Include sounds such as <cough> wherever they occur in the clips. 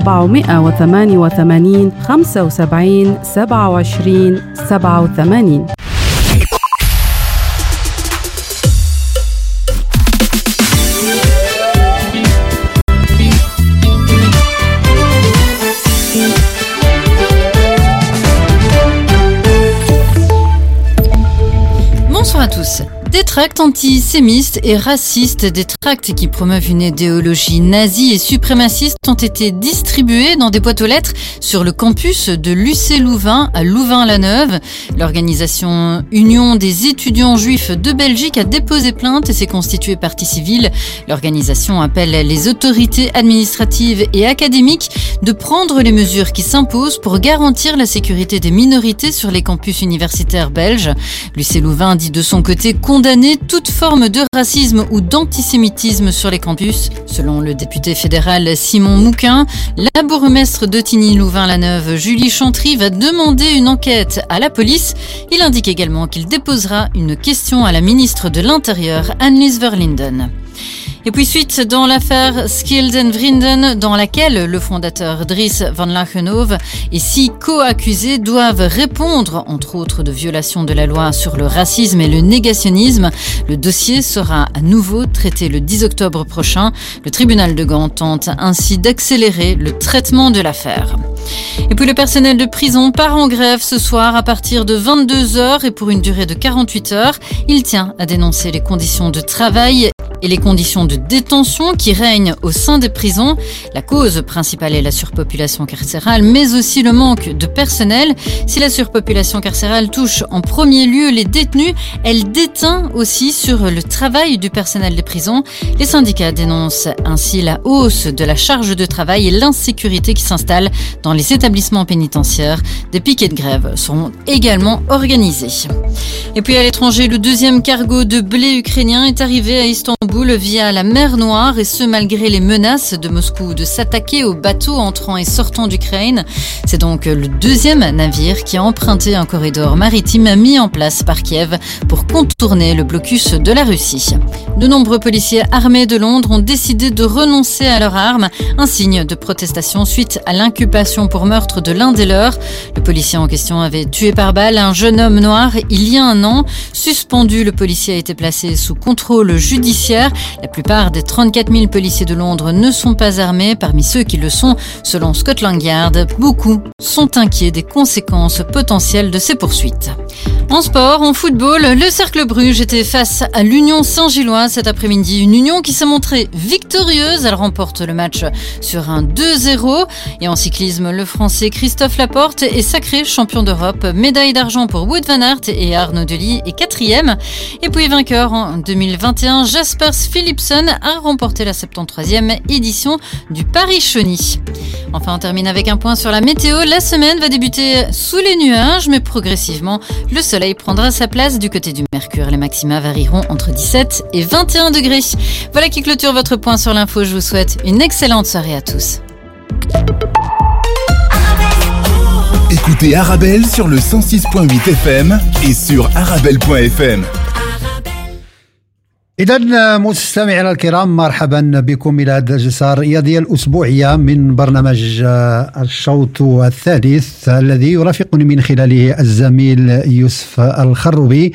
488 75 27 87 tracts antisémites et racistes, des tracts qui promeuvent une idéologie nazie et suprémaciste ont été distribués dans des boîtes aux lettres sur le campus de l'UC Louvain à Louvain-la-Neuve. L'organisation Union des étudiants juifs de Belgique a déposé plainte et s'est constituée partie civile. L'organisation appelle les autorités administratives et académiques de prendre les mesures qui s'imposent pour garantir la sécurité des minorités sur les campus universitaires belges. Louvain dit de son côté condamner toute forme de racisme ou d'antisémitisme sur les campus. Selon le député fédéral Simon Mouquin, la bourgmestre de Tigny-Louvain-la-Neuve, Julie Chantry, va demander une enquête à la police. Il indique également qu'il déposera une question à la ministre de l'Intérieur, Annelies Verlinden. Et puis suite dans l'affaire Skilden Vrinden, dans laquelle le fondateur Dries van Lachenhove et six co-accusés doivent répondre, entre autres, de violations de la loi sur le racisme et le négationnisme. Le dossier sera à nouveau traité le 10 octobre prochain. Le tribunal de Gand tente ainsi d'accélérer le traitement de l'affaire. Et puis le personnel de prison part en grève ce soir à partir de 22 heures et pour une durée de 48 heures. Il tient à dénoncer les conditions de travail et les conditions de détention qui règnent au sein des prisons. La cause principale est la surpopulation carcérale, mais aussi le manque de personnel. Si la surpopulation carcérale touche en premier lieu les détenus, elle déteint aussi sur le travail du personnel des prisons. Les syndicats dénoncent ainsi la hausse de la charge de travail et l'insécurité qui s'installe dans les établissements pénitentiaires. Des piquets de grève seront également organisés. Et puis à l'étranger, le deuxième cargo de blé ukrainien est arrivé à Istanbul via la mer Noire et ce malgré les menaces de Moscou de s'attaquer aux bateaux entrant et sortant d'Ukraine. C'est donc le deuxième navire qui a emprunté un corridor maritime mis en place par Kiev pour contourner le blocus de la Russie. De nombreux policiers armés de Londres ont décidé de renoncer à leurs armes, un signe de protestation suite à l'inculpation pour meurtre de l'un des leurs. Le policier en question avait tué par balle un jeune homme noir il y a un an. Suspendu, le policier a été placé sous contrôle judiciaire la plupart des 34 000 policiers de Londres ne sont pas armés. Parmi ceux qui le sont, selon Scotland Yard, beaucoup sont inquiets des conséquences potentielles de ces poursuites. En sport, en football, le Cercle Bruges était face à l'Union Saint-Gillois cet après-midi. Une Union qui s'est montrée victorieuse. Elle remporte le match sur un 2-0. Et en cyclisme, le Français Christophe Laporte est sacré champion d'Europe. Médaille d'argent pour Wood van Aert et Arnaud Delis est quatrième. Et puis vainqueur en 2021, Jaspers Philipson a remporté la 73e édition du Paris-Chauny. Enfin, on termine avec un point sur la météo. La semaine va débuter sous les nuages, mais progressivement, le soleil prendra sa place du côté du Mercure. Les maxima varieront entre 17 et 21 degrés. Voilà qui clôture votre point sur l'info. Je vous souhaite une excellente soirée à tous. Écoutez Arabelle sur le 106.8 FM et sur arabelle.fm. إذا مستمعينا الكرام مرحبا بكم إلى الجلسة الرياضية الأسبوعية من برنامج الشوط الثالث الذي يرافقني من خلاله الزميل يوسف الخروبي.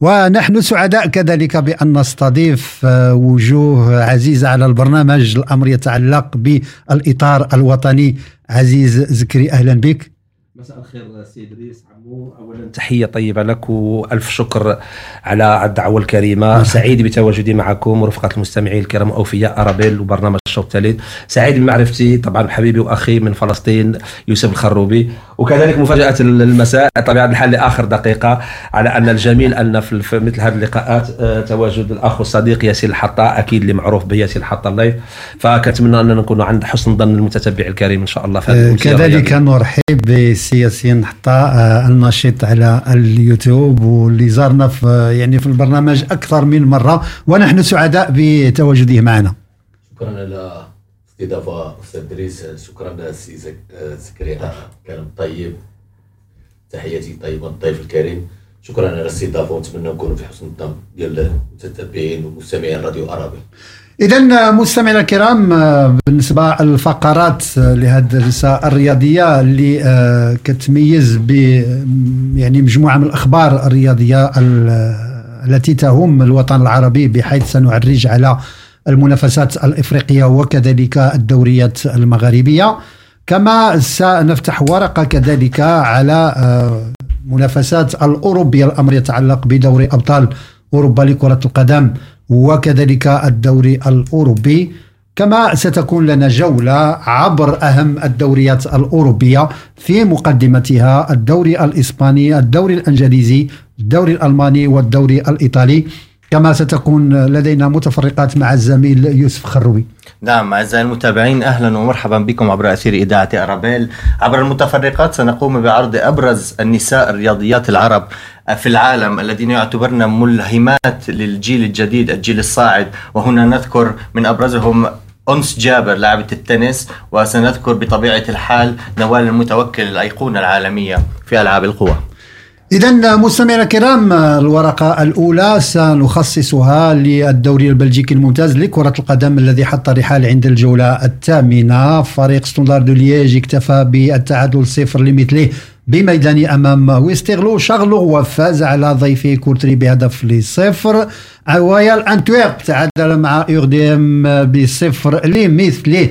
ونحن سعداء كذلك بأن نستضيف آه، وجوه عزيزة على البرنامج الأمر يتعلق بالإطار الوطني. عزيز زكري أهلا بك. مساء الخير سي إدريس عمو. اولا تحية طيبة لك وألف شكر على الدعوة الكريمة. <laughs> سعيد بتواجدي معكم ورفقة المستمعين الكرام أوفياء أرابيل وبرنامج الشوط الثالث سعيد بمعرفتي طبعا حبيبي وأخي من فلسطين يوسف الخروبي. وكذلك مفاجأة المساء طبيعة الحال لآخر دقيقة على أن الجميل أن في مثل هذه اللقاءات آه، تواجد الأخ والصديق ياسين الحطاء أكيد اللي معروف بياسين الحطاء اللايف فكنتمنى أننا نكونوا عند حسن ظن المتتبع الكريم إن شاء الله في كذلك نرحب بسياسين حطاء آه، النشيط على اليوتيوب واللي زارنا في يعني في البرنامج أكثر من مرة ونحن سعداء بتواجده معنا. شكرا على استضافة أستاذ ادريس شكرا سي زكريا. كلام طيب. تحياتي طيبه للضيف الكريم. شكرا على الاستضافة ونتمنى نكونوا في حسن الظن ديال المتتبعين ومستمعين راديو عربي إذا مستمعينا الكرام بالنسبة للفقرات لهذه الرياضية اللي آه، كتميز ب يعني مجموعة من الأخبار الرياضية التي تهم الوطن العربي بحيث سنعرج على المنافسات الإفريقية وكذلك الدوريات المغاربية كما سنفتح ورقة كذلك على آه، منافسات الأوروبية الأمر يتعلق بدوري أبطال أوروبا لكرة القدم. وكذلك الدوري الأوروبي. كما ستكون لنا جولة عبر أهم الدوريات الأوروبية في مقدمتها الدوري الإسباني الدوري الإنجليزي الدوري الألماني والدوري الإيطالي. كما ستكون لدينا متفرقات مع الزميل يوسف خروي. نعم أعزائي المتابعين أهلا ومرحبا بكم عبر أثير إذاعة أرابيل. عبر المتفرقات سنقوم بعرض أبرز النساء الرياضيات العرب. في العالم الذين يعتبرن ملهمات للجيل الجديد الجيل الصاعد. وهنا نذكر من أبرزهم أنس جابر لاعبة التنس. وسنذكر بطبيعة الحال نوال المتوكل الأيقونة العالمية في ألعاب القوى. إذا مستمعينا الكرام الورقة الأولى سنخصصها للدوري البلجيكي الممتاز لكرة القدم الذي حط الرحال عند الجولة الثامنة. فريق ستاندار دو لييج اكتفى بالتعادل صفر لمثله. بميدانه أمام ويسترلو شارلوروا وفاز على ضيفه كورتري بهدف لصفر. رويال انتويرب تعادل مع ار دي ام بصفر لمثله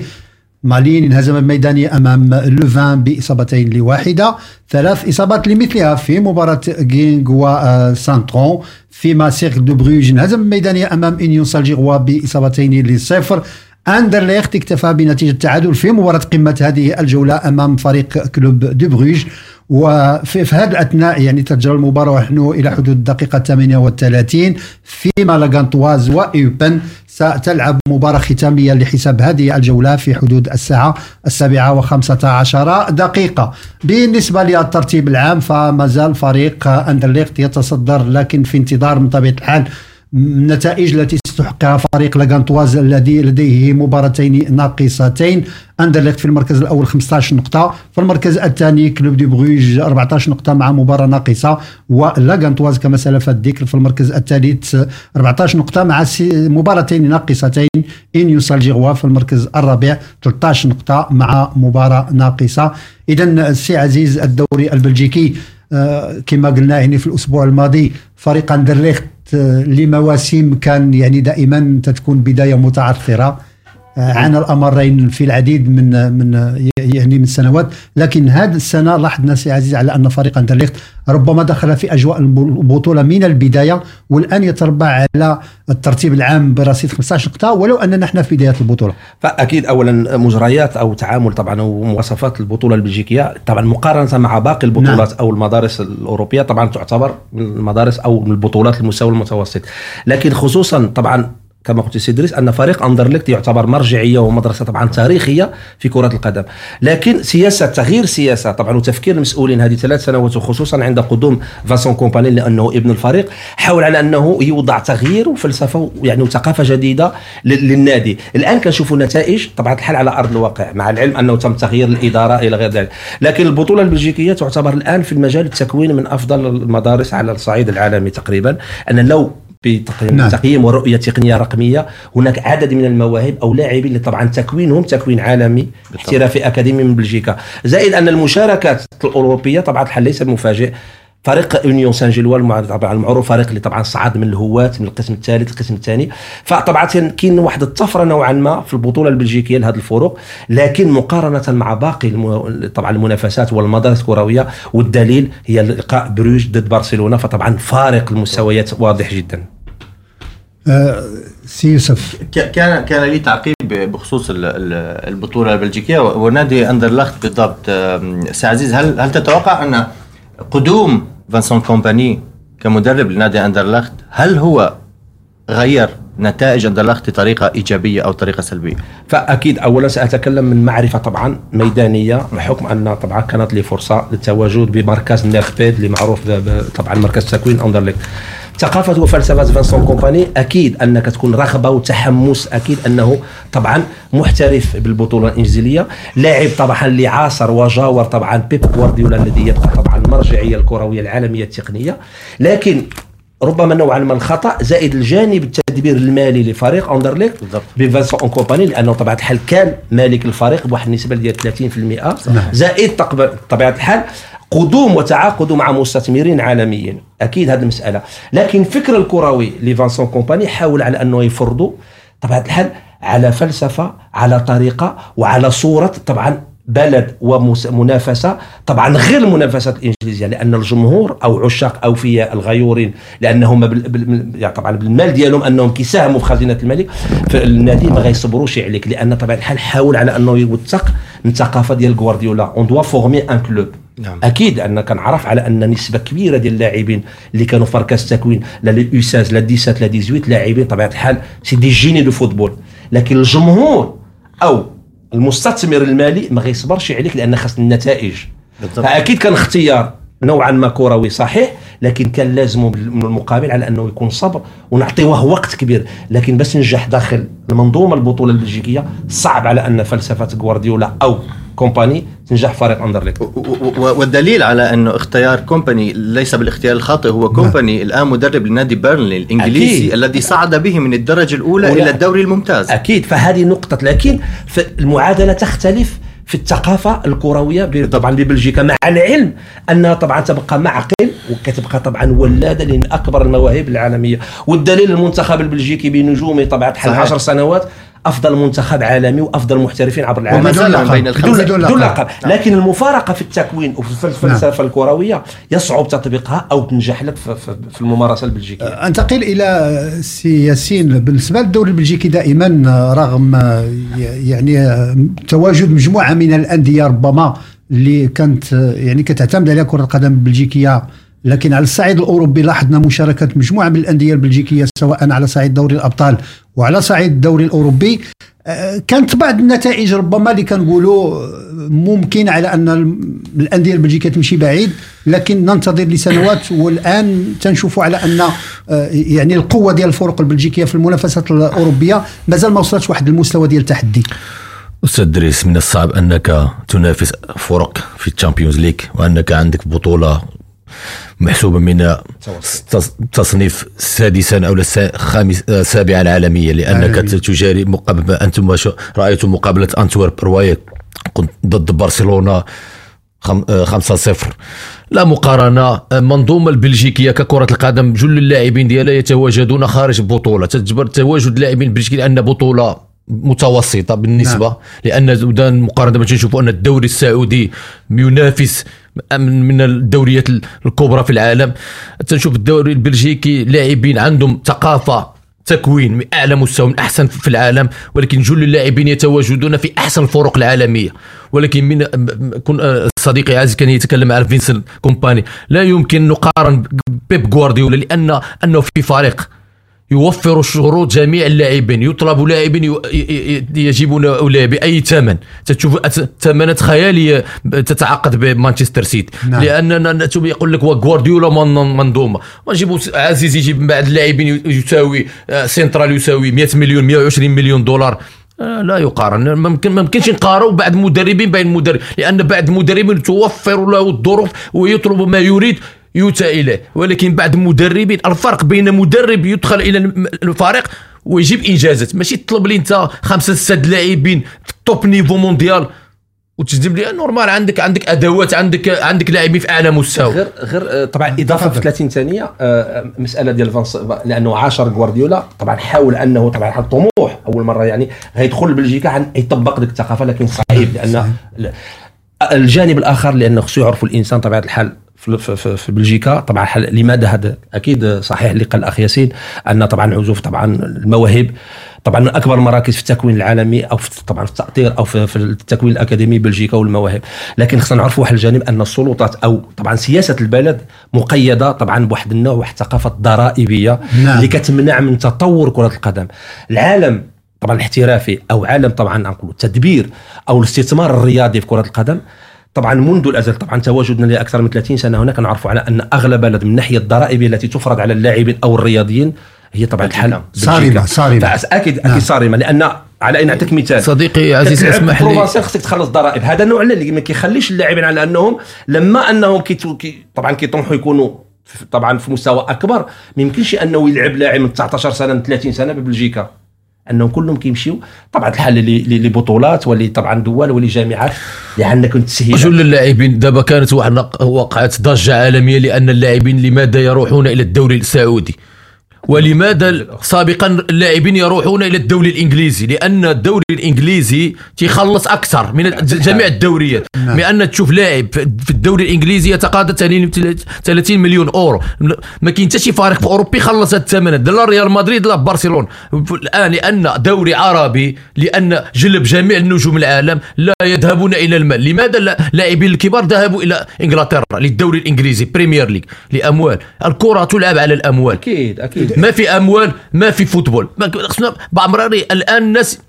مالين انهزم بميدانه أمام لوفان بإصابتين لواحدة ثلاث إصابات لمثلها في مباراة جينك وسانترون فيما سيرك دو بروج انهزم بميدانه أمام إنيون سان جيلواز بإصابتين لصفر. اندرليخت اكتفى بنتيجة التعادل في مباراة قمة هذه الجولة أمام فريق كلوب دو بروج وفي في هذا الأثناء يعني تجرى المباراة ونحن إلى حدود الدقيقه 38 فيما لاغانتواز وأوبن. ستلعب مباراة ختامية لحساب هذه الجولة في حدود الساعة السابعة وخمسة عشر دقيقة. بالنسبة للترتيب العام فما زال فريق اندرليخت يتصدر لكن في انتظار من طبيعة الحال النتائج التي استحقها فريق لاغانتواز الذي لديه مباراتين ناقصتين. أندرليخت في المركز الأول 15 نقطة في المركز الثاني كلوب دي بروج 14 نقطة مع مباراة ناقصة ولاغانتواز كما سلف الذكر في المركز الثالث 14 نقطة مع مباراتين ناقصتين. إنيون سان جيلواز في المركز الرابع 13 نقطة مع مباراة ناقصة. اذا السي عزيز الدوري البلجيكي آه، كما قلنا يعني في الأسبوع الماضي فريق أندرليخت لمواسم كان يعني دائما تكون بداية متعثرة. عانى الأمرين في العديد من من يعني من السنوات لكن هذه السنة لاحظنا سي عزيز على أن فريق أندرليخت ربما دخل في أجواء البطولة من البداية والآن يتربع على الترتيب العام برصيد 15 نقطة ولو أننا إحنا في بداية البطولة. فأكيد اولا مجريات أو تعامل طبعا ومواصفات البطولة البلجيكية طبعا مقارنة مع باقي البطولات نعم. أو المدارس الأوروبية طبعا تعتبر من المدارس أو من البطولات المستوى المتوسط لكن خصوصا طبعا كما قلت سي ادريس أن فريق اندرليخت يعتبر مرجعية ومدرسة طبعا تاريخية في كرة القدم. لكن سياسة تغيير سياسة طبعا وتفكير المسؤولين هذه ثلاث سنوات وخصوصا عند قدوم فاسون كومباني لأنه ابن الفريق حاول على أنه يوضع تغيير وفلسفة يعني وثقافة جديدة للنادي. الآن كنشوفوا نتائج طبعا الحال على أرض الواقع مع العلم أنه تم تغيير الإدارة إلى غير ذلك. لكن البطولة البلجيكية تعتبر الآن في المجال التكوين من أفضل المدارس على الصعيد العالمي تقريبا أن لو بتقييم نعم. تقييم ورؤية تقنية رقمية. هناك عدد من المواهب أو لاعبين اللي طبعا تكوينهم تكوين عالمي احترافي أكاديمي من بلجيكا. زائد أن المشاركات الأوروبية طبعا الحال ليس مفاجئ فريق اونيون سان جيلوا طبعا المعروف فريق اللي طبعا صعد من الهواة من القسم الثالث القسم الثاني. فطبعا كاين واحد الطفرة نوعا ما في البطولة البلجيكية لهذه الفروق لكن مقارنة مع باقي المو... طبعا المنافسات والمدارس الكروية والدليل هي لقاء بروج ضد برشلونة. فطبعا فارق المستويات واضح جدا. آه سي يوسف. كان كان لي تعقيب بخصوص البطولة البلجيكية ونادي اندرلخت بالضبط سي عزيز هل هل تتوقع أن قدوم فانسون كومباني كمدرب لنادي اندرلخت هل هو غير نتائج اندرلخت بطريقه إيجابية أو طريقة سلبية؟ فأكيد اولا سأتكلم من معرفة طبعا ميدانية بحكم أن طبعا كانت لي فرصة للتواجد بمركز نيرفيد اللي معروف طبعا مركز تكوين اندرلخت ثقافة وفلسفة فانسون كومباني أكيد أنك تكون رغبة وتحمس أكيد أنه طبعا محترف بالبطولة الإنجليزية لاعب طبعا اللي عاصر وجاور طبعا بيب جوارديولا الذي يبقى طبعا المرجعية الكروية العالمية التقنية. لكن ربما نوعا ما الخطأ زائد الجانب التدبير المالي لفريق أندرليك بفانسون اون كومباني لأنه طبيعه الحال كان مالك الفريق بواحد النسبة ديال 30% زائد طبيعة الحال قدوم وتعاقد مع مستثمرين عالميين. أكيد هذه المساله لكن الفكر الكروي لفانسون كومباني حاول على أنه يفرضوا طبيعه الحال على فلسفة على طريقة وعلى صورة؟ طبعا بلد ومنافسة. طبعا غير المنافسات الإنجليزية لأن الجمهور أو عشاق أوفياء الغيورين لأنهم بال... يعني طبعا بالمال ديالهم أنهم كيساهموا في خزينة الملك. فالنادي ما غيصبروش عليك لأن طبعا الحال حاول على أنه يوثق الثقافه ديال غوارديولا on doit former un club نعم. أكيد أن كنعرف على أن نسبة كبيرة ديال اللاعبين اللي كانوا في مركز التكوين لا les U16 لا 17 لا 18 لاعبين طبيعه الحال c'est des génies de football لكن الجمهور أو المستثمر المالي ما غيصبرش عليك لأن خاص النتائج بالضبط. فأكيد كان اختيار نوعا ما كروي صحيح لكن كان لازم من المقابل على أنه يكون صبر ونعطيوه وقت كبير. لكن بس نجح داخل المنظومة البطولة البلجيكية صعب على أن فلسفة غوارديولا أو كومباني تنجح فريق اندرليك والدليل على أنه اختيار كومباني ليس بالاختيار الخاطئ هو كومباني نعم. الآن مدرب لنادي بيرنلي الإنجليزي أكيد. الذي صعد به من الدرجة الأولى إلى الدوري الممتاز. أكيد. فهذه نقطة. لكن المعادلة تختلف في الثقافة الكروية طبعا ببلجيكا مع العلم أنها طبعا تبقى معقل وكتبقى طبعا ولادة من أكبر المواهب العالمية. والدليل المنتخب البلجيكي بنجومه طبعا حل 10 سنوات أفضل منتخب عالمي وأفضل محترفين عبر العالم. بدون لقب. بدون لقب. نعم. لكن المفارقة في التكوين وفي الفلسفة نعم. الكروية يصعب تطبيقها أو تنجح لك في الممارسة البلجيكية. انتقل إلى سي ياسين بالنسبة للدوري البلجيكي دائما رغم يعني تواجد مجموعة من الأندية ربما اللي كانت يعني كتعتمد على كرة القدم البلجيكية لكن على الصعيد الأوروبي لاحظنا مشاركة مجموعة من الأندية البلجيكية سواء على صعيد دوري الأبطال وعلى صعيد الدوري الأوروبي. آه، كانت بعض النتائج ربما اللي كنقولوا ممكن على أن الأندية البلجيكية تمشي بعيد لكن ننتظر لسنوات والآن تنشوفوا على أن آه، يعني القوة ديال الفرق البلجيكية في المنافسات الأوروبية. مازال ما وصلتش واحد المستوى ديال التحدي. أستاذ دريس من الصعب أنك تنافس فرق في الشامبيونز ليج وأنك عندك بطولة محسوبة من تصنيف سادسا أو خامس سابعا عالميا لأنك تجاري مقابل أنتم رأيتم مقابلة أنتورب رواية ضد برشلونة 5-0 لا مقارنة المنظومة البلجيكية ككرة القدم جل اللاعبين ديالها يتواجدون خارج البطولة تجبر تواجد اللاعبين البلجيكي لأن بطولة متوسطة بالنسبة نعم. لأن مقارنة تنشوفوا أن الدوري السعودي ينافس من الدوريات الكبرى في العالم. تنشوف الدوري البلجيكي لاعبين عندهم ثقافة تكوين من أعلى مستوى من أحسن في العالم. ولكن جل اللاعبين يتواجدون في أحسن الفرق العالمية. ولكن من كن صديقي عزيز كان يتكلم على فينسنت كومباني. لا يمكن نقارن بيب غوارديولا لأن أنه في فريق يوفر الشروط جميع اللاعبين يطلب لاعبين يجبون بأي ثمن. تشوف ثمنات خيالية تتعاقد بمانشستر سيتي. نعم. لأن يقول لك غوارديولا منظومة. ونجيبوا عزيز يجيب بعض اللاعبين يساوي آه، سنترال يساوي 100 مليون 120 مليون دولار. آه، لا يقارن. ممكن ما يمكنش نقارنوا بعد مدربين بين مدرب لأن بعد المدربين توفر له الظروف ويطلب ما يريد. يؤتى إليه. ولكن بعد مدربين الفرق بين مدرب يدخل إلى الفريق ويجيب إنجازات. ماشي تطلب لي أنت خمسة ستة لاعبين في ال top niveau mondial. وتجذب لي normal عندك عندك أدوات عندك عندك لاعبين في أعلى مستوى. غير غير آه، طبعا إضافة في 30 ثانية آه، مسألة ديال فانس لأنه عاشر غوارديولا. طبعا حاول أنه طبعا حط طموح أول مرة يعني غيدخل بلجيكا عن يطبق ديك الثقافة لكن صعيب لأن الجانب الآخر لأنه خصو يعرفوا الإنسان طبيعة الحال. في, في, في بلجيكا. طبعا لماذا هذا؟ أكيد صحيح اللي قال الأخ ياسين أن طبعا عزوف طبعا المواهب طبعا من أكبر المراكز في التكوين العالمي أو في طبعا في التأطير أو في, في التكوين الأكاديمي بلجيكا والمواهب لكن خصنا نعرفوا واحد الجانب أن السلطات أو طبعا سياسة البلد مقيدة طبعا بواحد النوع واحد الثقافة الضرائبية نعم. اللي كتمنع من تطور كرة القدم. العالم طبعا الاحترافي أو عالم طبعا نقولوا التدبير أو الاستثمار الرياضي في كرة القدم طبعا منذ الأزل طبعا تواجدنا لاكثر من 30 سنة هنا كنعرفوا على أن أغلب بلد من الناحية الضرائبيه التي تفرض على اللاعبين أو الرياضيين هي طبعا الحال صارمة صارمة. أكيد أكيد نعم. صارمة لأن على ان نعطيك مثال. صديقي عزيز اسمح لي. خصك تخلص ضرائب. هذا النوع اللي ما كيخليش اللاعبين على أنهم لما أنهم كي كي طبعا كيطمحوا يكونوا طبعا في مستوى أكبر ما يمكنش أنه يلعب لاعب من 19 سنة من 30 سنة ببلجيكا. أنهم كلهم كيمشيو. طبعا الحل ل- ل- لبطولات ولي طبعا دول ولي جامعات. لانك كنت تسهيل. جل اللاعبين؟ دابا كانت واحد وقعت ضجة عالمية لأن اللاعبين لماذا يروحون إلى الدوري السعودي؟ ولماذا سابقا اللاعبين يروحون إلى الدوري الإنجليزي؟ لأن الدوري الإنجليزي تيخلص أكثر من جميع الدوريات. لأن تشوف لاعب في الدوري الإنجليزي يتقاضى 30 مليون أورو. ما كاين حتى شي فريق في اوروبا يخلص هذا الثمن لا ريال مدريد لا برشلونة. الآن لأن دوري عربي لأن جلب جميع النجوم العالم لا يذهبون إلى المال. لماذا لا- اللاعبين الكبار ذهبوا إلى إنجلترا للدوري الإنجليزي بريمير ليج لأموال. الكرة تلعب على الأموال. أكيد أكيد. ما في أموال ما في football. خصنا بعمراري الآن الناس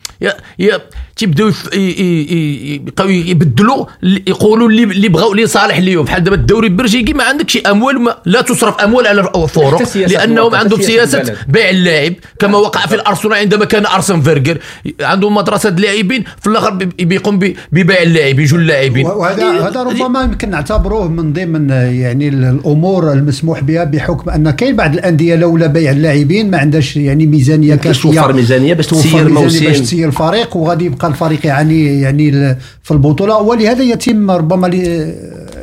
تيبداو يبقاو يبدلوا يقولوا اللي اللي بغاو اللي صالح ليهم بحال دابا الدوري البلجيكي ما عندكش أموال ما لا تصرف أموال على الفرق لأنهم عندهم سياسة البلد. بيع اللاعب كما وقع في الأرسنال عندما كان أرسن فينجر. عندهم مدرسة لاعبين في الآخر بي- بيقوم ببيع اللاعب يجوا اللاعبين. وهذا هذا ربما يمكن نعتبروه من ضمن يعني الأمور المسموح بها بحكم أن كاين بعض الأندية لولا بيع اللاعبين ما عندهاش يعني ميزانية كافيه توفر ميزانية باش توفر موسم. باش تسير الفريق وغادي يبقى الفريق يعني يعني ال- في البطولة ولهذا يتم ربما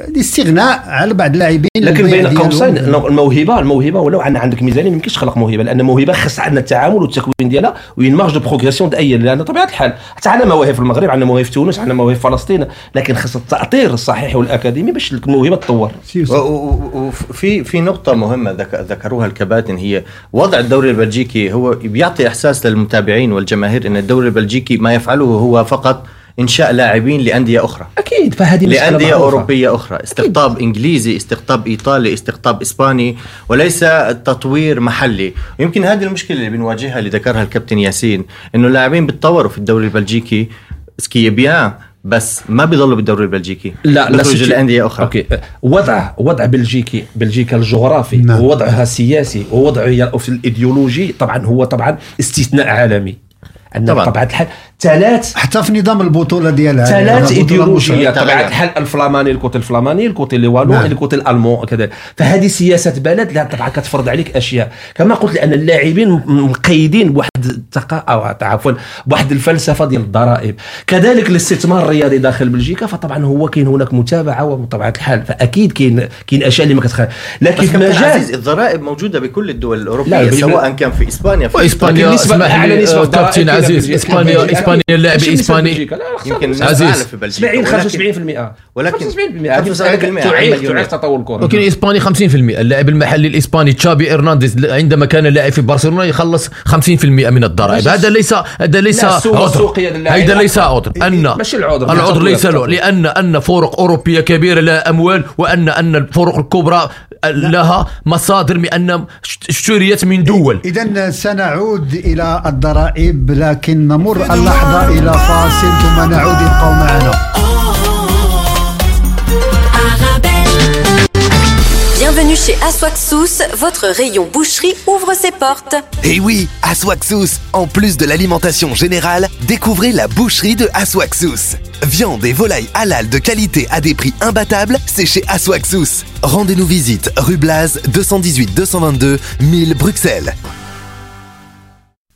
الاستغناء على بعض اللاعبين لكن بين. قوسين الموهبه الموهبة ولو عندنا عندك ميزانية ما يمكنش تخلق موهبة لأن الموهبة خص عندنا التعامل والتكوين ديالها و une marge de progression دائريه لأن طبيعة الحال حتى عندنا مواهب في المغرب عندنا مواهب في تونس عندنا مواهب في فلسطين لكن خص التأطير الصحيح والأكاديمي باش الموهبة تطور سير- و- و- وفي في نقطة مهمة ذك- ذكروها الكباتن هي وضع الدوري البلجيكي هو بيعطي إحساس للمتابعين والجماهير أن الدوري البلجيكي ما يفعله هو فقط إنشاء لاعبين لأندية أخرى. أكيد فهذه معروفة. أوروبية أخرى. استقطاب إنجليزي استقطاب إيطالي استقطاب إسباني وليس تطوير محلي. يمكن هذه المشكلة اللي بنواجهها اللي ذكرها الكابتن ياسين إنه اللاعبين بيتطوروا في الدوري البلجيكي. ce qui est bien بس ما بيضلوا بالدوري البلجيكي. لا لا لأندية أخرى. OK. وضع وضع بلجيكي بلجيكا الجغرافي نعم. ووضعها السياسي ووضعها في الإيديولوجي طبعا هو طبعا استثناء عالمي. عندنا طبعاً. طبعا الحال ثلاث حتى في نظام البطولة ديالها ثلاث ايديولوجيات المشهورة. طبيعه الحال الفلاماني ال côté الفلاماني ال côté ال wallon نعم. ال côté allemand كذا فهذه سياسة بلد لا طبعا كتفرض عليك أشياء كما قلت لأن اللاعبين مقيدين بواحد الثقه أو عفوا بواحد الفلسفة ديال الضرائب كذلك الاستثمار الرياضي داخل بلجيكا فطبعا هو كاين هناك متابعة وبطبيعه الحال فأكيد كاين كاين أشياء اللي ما كتخيل لكن مجال الضرائب موجودة بكل الدول لا، الأوروبية بال- سواء كان في إسبانيا في وإسبانيا لكن نسبة- أسمح أعلى لي نسبة آه، ضرائب كابتن عزيز. اسبانيا. إسبانيا اللاعب الاسباني بلجيكا، لا، لا، يمكن عزيز. أعلى في بلجيكا 70 ولكن- 75% ولكن 75% 75% تعيق تطور الكره ولكن الاسباني 50% اللاعب المحلي الإسباني تشابي إرنانديز عندما كان لاعب في برشلونة يخلص 50% من الضرائب. هذا ليس هذا ليس عذر. هذا ليس عذر. ان ماشي العذر. العذر ليس له. لأن أن فرق أوروبية كبيرة لها أموال وان أن الفرق الكبرى لها مصادر بان اشتريت من دول. إذا سنعود إلى الضرائب لكن نمر اللحظة إلى فاصل ثم نعود ابقوا معنا. Bienvenue chez Aswaxous, votre rayon boucherie ouvre ses portes. Et oui, Aswaxous, en plus de l'alimentation générale, découvrez la boucherie de Aswaxous. Viande et volaille halal de qualité à des prix imbattables, c'est chez Aswaxous. Rendez-nous visite rue Blaz 218 222 1000 Bruxelles.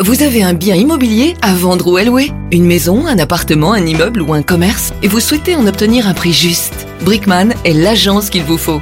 Vous avez un bien immobilier à vendre ou à louer? Une maison, un appartement, un immeuble ou un commerce? Et vous souhaitez en obtenir un prix juste? Brickman est l'agence qu'il vous faut.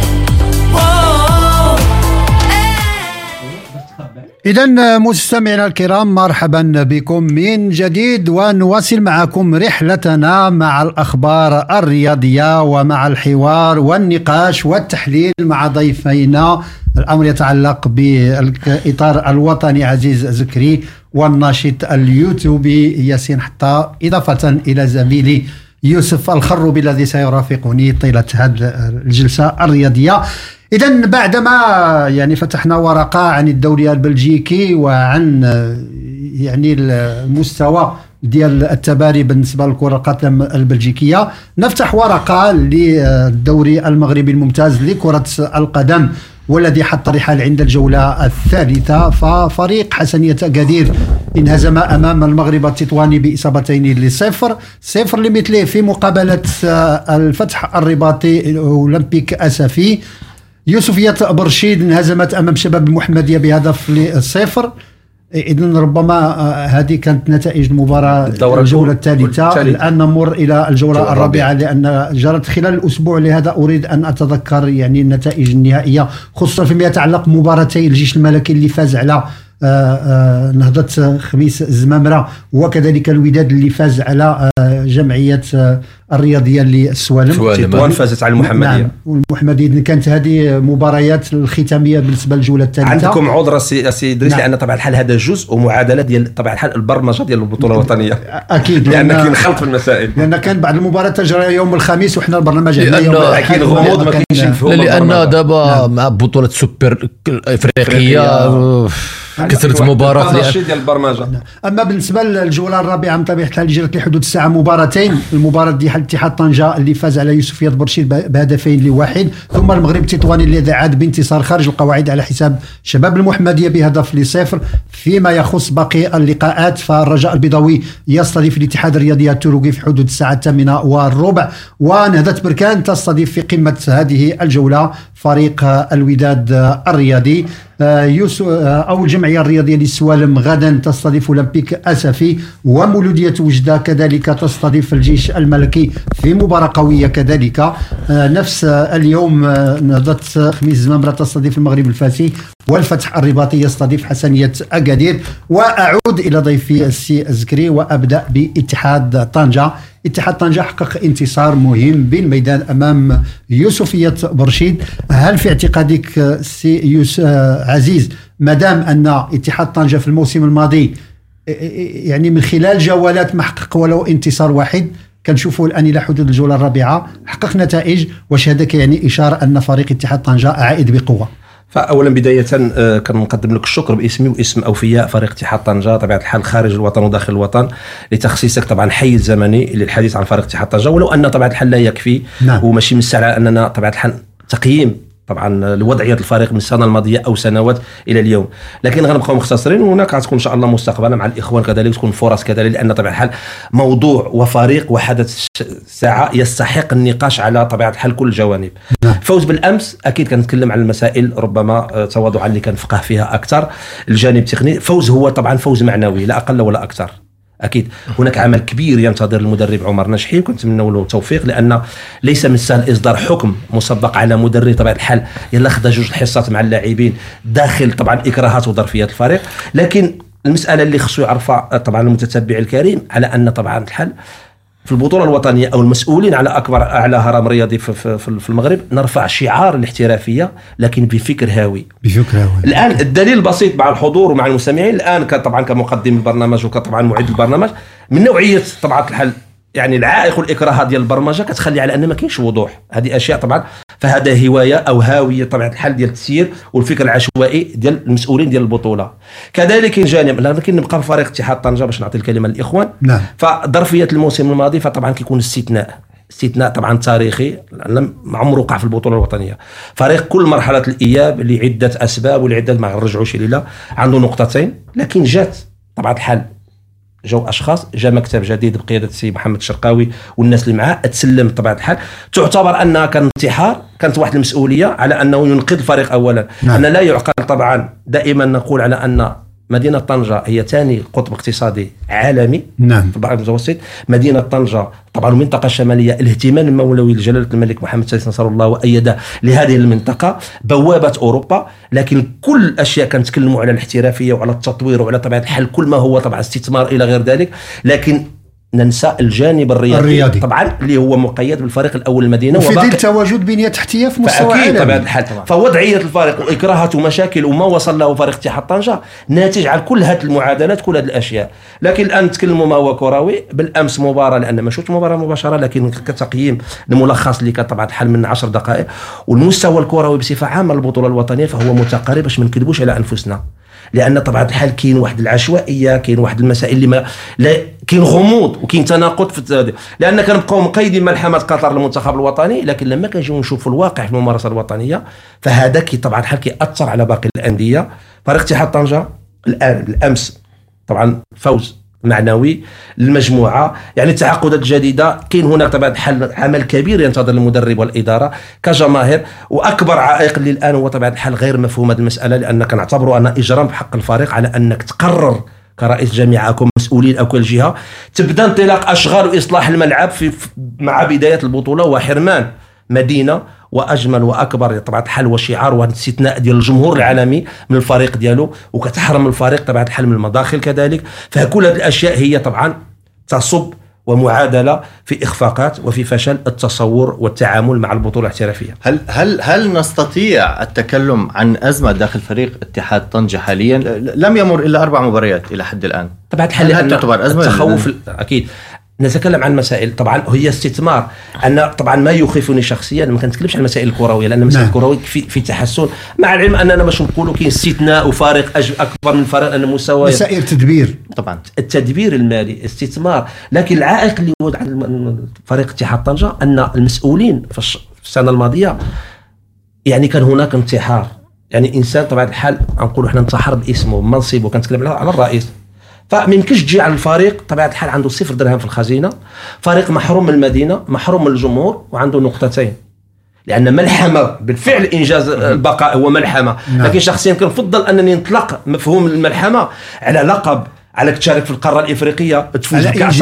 إذا مستمعينا الكرام مرحبا بكم من جديد ونواصل معكم رحلتنا مع الأخبار الرياضية ومع الحوار والنقاش والتحليل مع ضيفينا. الأمر يتعلق بالإطار الوطني عزيز زكري والناشط اليوتيوبي ياسين حطا إضافة إلى زميلي يوسف الخروبي الذي سيرافقني طيلة هذه الجلسة الرياضية. إذا بعدما يعني فتحنا ورقة عن الدوري البلجيكي وعن يعني المستوى ديال التباري بالنسبة لكره القدم البلجيكية نفتح ورقة للدوري المغربي الممتاز لكرة القدم. والذي حط رحال عند الجولة الثالثة ففريق حسنية أكادير انهزم أمام المغرب التطواني بإصابتين لصفر صفر لمثله في مقابلة الفتح الرباطي أولمبيك أسفي. يوسفية برشيد انهزمت أمام شباب المحمدية بهدف لصفر. اذا ربما آه، هذه كانت نتائج المباراة الجولة الثالثة. الآن نمر إلى الجولة الرابعة. لأن جرت خلال الأسبوع لهذا أريد أن أتذكر يعني النتائج النهائية خصوصا فيما يتعلق مباراتي الجيش الملكي اللي فاز على آه، آه، نهضة خميس الزمامرة وكذلك الوداد اللي فاز على جمعية الرياضية للسوالم تطوان فازت على المحمدية. نعم. والمحمدية كانت هذه مباريات الختامية بالنسبة للجولة الثالثه عندكم عذر سي ادريس نعم. لأن طبعا الحال هذا جزء ومعادلة ديال طبعا الحال البرمجة ديال البطولة الوطنية. أكيد. لأن, لأن كاين خلط في المسائل. لأن كان بعض المباريات تجرى يوم الخميس وحنا البرنامج عندنا يوم كاين غموض ما كاينش لأن دابا نعم. مع بطولة سوبر إفريقية كثرت مباراة ديال البرمجة. أما بالنسبة للجولة الرابعة من طبيعة الحال جرت لحدود الساعة مباراتين المباراة ديال اتحاد طنجة اللي فاز على يوسف ياد برشيد بهدفين لواحد ثم المغرب التطواني الذي عاد بانتصار خارج القواعد على حساب شباب المحمدية بهدف لصفر. فيما يخص باقي اللقاءات فالرجاء البيضاوي يستضيف الاتحاد الرياضي التروقي في حدود الساعة الثامنة والربع. ونهضة بركان تستضيف في قمة هذه الجولة فريق الوداد الرياضي. آه، آه، أو الجمعية الرياضية للسوالم غدا تستضيف أولمبيك أسفي ومولودية وجدة كذلك تستضيف الجيش الملكي في مباراة قوية كذلك. آه، نفس اليوم نهضه خميس زمامرة تستضيف المغرب الفاسي والفتح الرباطي يستضيف حسنية أكادير. وأعود إلى ضيفي السي الزكري وأبدأ باتحاد طنجة. اتحاد طنجة حقق انتصار مهم بالميدان أمام يوسفية برشيد. هل في اعتقادك سي يوس عزيز ما دام أن اتحاد طنجة في الموسم الماضي يعني من خلال جولات ما حقق ولو انتصار واحد كنشوفوا الآن إلى حدود الجولة الرابعة حقق نتائج واش يعني إشارة أن فريق اتحاد طنجة عائد بقوة. فاولا بداية آه، كنقدم لك الشكر باسمي واسم أوفياء فريق اتحاد طنجة طبيعة الحال خارج الوطن وداخل الوطن لتخصيصك طبعا حيز زمني للحديث عن فريق اتحاد طنجة ولو أن طبيعة الحال لا يكفي نعم. وماشي من السهل أننا طبيعة الحال تقييم طبعا لوضعية الفريق من السنة الماضية أو سنوات إلى اليوم. لكن غنبقاو مختصرين وهناك غتكون إن شاء الله مستقبلا مع الإخوان كذلك تكون فرص كذلك لأن طبيعة الحال موضوع وفريق وحدث ساعة يستحق النقاش على طبيعة الحال كل الجوانب. نعم. فوز بالأمس أكيد كنتكلم على المسائل ربما تواضعا اللي كنفقه فيها أكثر. الجانب التقني فوز هو طبعا فوز معنوي لا أقل ولا أكثر. أكيد. هناك عمل كبير ينتظر المدرب عمر نجحي وكنتمنى له التوفيق لأن ليس من السهل إصدار حكم مسبق على مدرب طبيعة الحال. يلا خذ جوج الحصات مع اللاعبين داخل طبعا إكراهات وظرفيات الفريق. لكن المسألة اللي خصو يعرفها طبعا المتتبع الكريم على أن طبعا الحل في البطولة الوطنية أو المسؤولين على أكبر أعلى هرم رياضي في, في, في المغرب نرفع شعار الاحترافية لكن بفكر هاوي. بفكر هاوي. الآن الدليل البسيط مع الحضور ومع المستمعين الآن طبعا كمقدم البرنامج وكطبعا معد البرنامج من نوعية طبعا الحل يعني العائق والإكراه ديال البرمجة كتخلي على ان ما كاينش وضوح. هذه أشياء طبعا فهذا هواية أو هاوية طبيعه الحال ديال التسيير والفكر العشوائي ديال المسؤولين ديال البطولة. كذلك كاين جانب لكن نبقى في فريق اتحاد طنجة باش نعطي الكلمة للإخوان. نعم. فظرفية الموسم الماضي فطبعا كيكون استثناء. استثناء طبعا تاريخي لم عمره وقع في البطولة الوطنية. فريق كل مرحلة الإياب لعدة أسباب ولعدة ما غنرجعوش ليله عنده نقطتين لكن جات طبعا الحال جاو أشخاص جا مكتب جديد بقيادة السي محمد الشرقاوي والناس اللي معاه تسلم بطبيعة الحال تعتبر أنها كان انتحار كانت واحد المسؤولية على أنه ينقذ الفريق اولا نعم. أنا لا يعقل طبعا دائما نقول على أن مدينة طنجة هي ثاني قطب اقتصادي عالمي نعم. في البحر المتوسط. مدينة طنجة طبعا المنطقة الشمالية الاهتمام المولوي لجلالة الملك محمد السادس نصر الله وأيده لهذه المنطقة بوابة أوروبا. لكن كل الأشياء كنتكلموا على الاحترافية وعلى التطوير وعلى طبيعة الحال كل ما هو طبعا استثمار إلى غير ذلك. لكن ننسى الجانب الرياضي, الرياضي. طبعا اللي هو مقيد بالفريق الأول المدينة وفي ظل تواجد بنية تحتية في مستوى عالمي طبيعه الحال فوضعيه الفريق واكراهات ومشاكل وما وصل له فريق اتحاد طنجة ناتج عن كل هذه المعادلات كل هذه الأشياء. لكن الآن نتكلموا ما هو كروي بالأمس مباراة لأن ما شفت مباراة مباشرة لكن كتقييم الملخص اللي كان طبعا الحال من 10 دقائق. والمستوى الكروي بصفة عامة البطوله الوطنية فهو متقارب باش ما نكذبوش على أنفسنا. لأن طبعا الحال كاين واحد العشوائية كاين واحد المسائل اللي ما لا كاين غموض وكاين تناقض في لأن كنبقاو مقيدين ملحمه قطر للمنتخب الوطني لكن لما كنجيو نشوفوا الواقع في الممارسة الوطنية فهذا كي طبعا الحال كيأثر على باقي الأندية. فريق اتحاد طنجه الآن بالامس طبعا فوز. معنوي للمجموعة. يعني التعاقدات الجديدة كاين هناك طبعا الحال عمل كبير ينتظر المدرب والإدارة كجماهير وأكبر عائق اللي الآن هو طبعا الحال غير مفهوم هذه المسألة لأن كنعتبروا أن إجرام بحق الفريق على أنك تقرر كرئيس جامعه أو كمسؤولين أو كالجهه تبدأ انطلاق أشغال وإصلاح الملعب في- مع بداية البطولة وحرمان مدينة. وأجمل وأكبر طبعا الحال وشعار وهذا الاستثناء ديال الجمهور العالمي من الفريق ديالو وكتحرم الفريق طبعا الحال من المداخل كذلك فكل هذه الأشياء هي طبعا تصب ومعادلة في إخفاقات وفي فشل التصور والتعامل مع البطولة الاحترافية هل هل هل نستطيع التكلم عن أزمة داخل فريق اتحاد طنجة حاليا؟ لم يمر إلا أربع مباريات إلى حد الآن. طبعا هل الحل هل لأن تعتبر أزمة؟ التخوف أكيد نتكلم عن مسائل. طبعا هي استثمار. أنا طبعا ما يخيفني شخصيا ما كنتكلمش عن المسائل الكروية لأن المسائل نعم. الكروية في, في تحسن. مع العلم أننا باش نقولوا كاين استثناء وفارق أكبر من فرق ان مستوى مسائل تدبير. طبعا. التدبير المالي استثمار. لكن العائق اللي وضع فريق اتحاد طنجة أن المسؤولين في السنة الماضية يعني كان هناك انتحار. يعني إنسان طبعا الحال نقولوا إحنا انتحر باسمه بمنصبه كنتكلم على الرئيس. فما يمكنش تجي على الفريق طبيعة الحال عنده صفر درهم في الخزينة فريق محروم من المدينة محروم من الجمهور وعنده نقطتين. لأن ملحمة بالفعل إنجاز البقاء هو ملحمة. نعم. لكن شخصيا كنفضل أنني نطلق مفهوم الملحمة على لقب على تشارك في القارة الإفريقية تفوز بكأس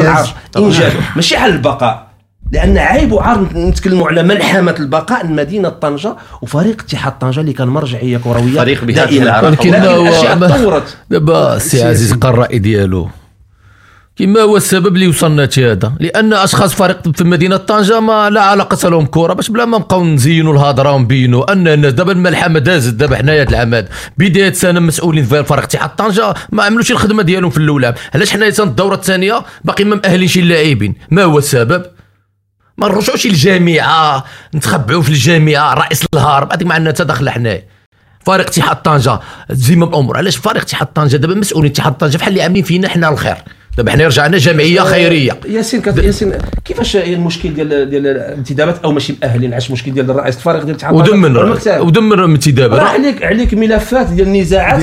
طبعاً. إنجاز. ماشي على البقاء. لأن عيب وعار نتكلموا على ملحمة البقاء مدينه طنجة وفريق اتحاد طنجة اللي كان مرجعيه كرويه فريق بهذه دائماً. ولكن الأشياء هو- تطورت دابا السي عزيز قال الراي ديالو. كما هو السبب اللي وصلنا هذا. لأن أشخاص فريق في مدينة طنجة ما لا علاقة لهم كرة باش بلا ما نبقاو نزينوا الهضرة ونبينوا أن الناس دابا الملحمة دازت دابا حنايا العماد. بداية سنة مسؤولين في فريق اتحاد طنجة ما عملوش الخدمة ديالهم في الأولى. علاش حنايا الدورة الثانية؟ باقي ما مأهلينش اللاعبين ما هو السبب؟ ما نرجعوش للجامعة نتخبعوا في الجامعة رئيس الهرب هذيك معنا تدخل حنايا فريق اتحاد طنجة زيما الأمور علاش فريق اتحاد طنجة؟ دابا مسؤولين اتحاد طنجة بحال اللي عاملين فينا حنا الخير. دابا حنا رجعنا جمعية خيرية. ياسين كت... ياسين كيفاش المشكل ديال ديال الانتدابات أو ماشي مأهلين علاش المشكل ديال الرئيس؟ الفريق ديال الاتحاد ودمر. ودمر انتدابات. راه عليك عليك ملفات ديال النزاعات.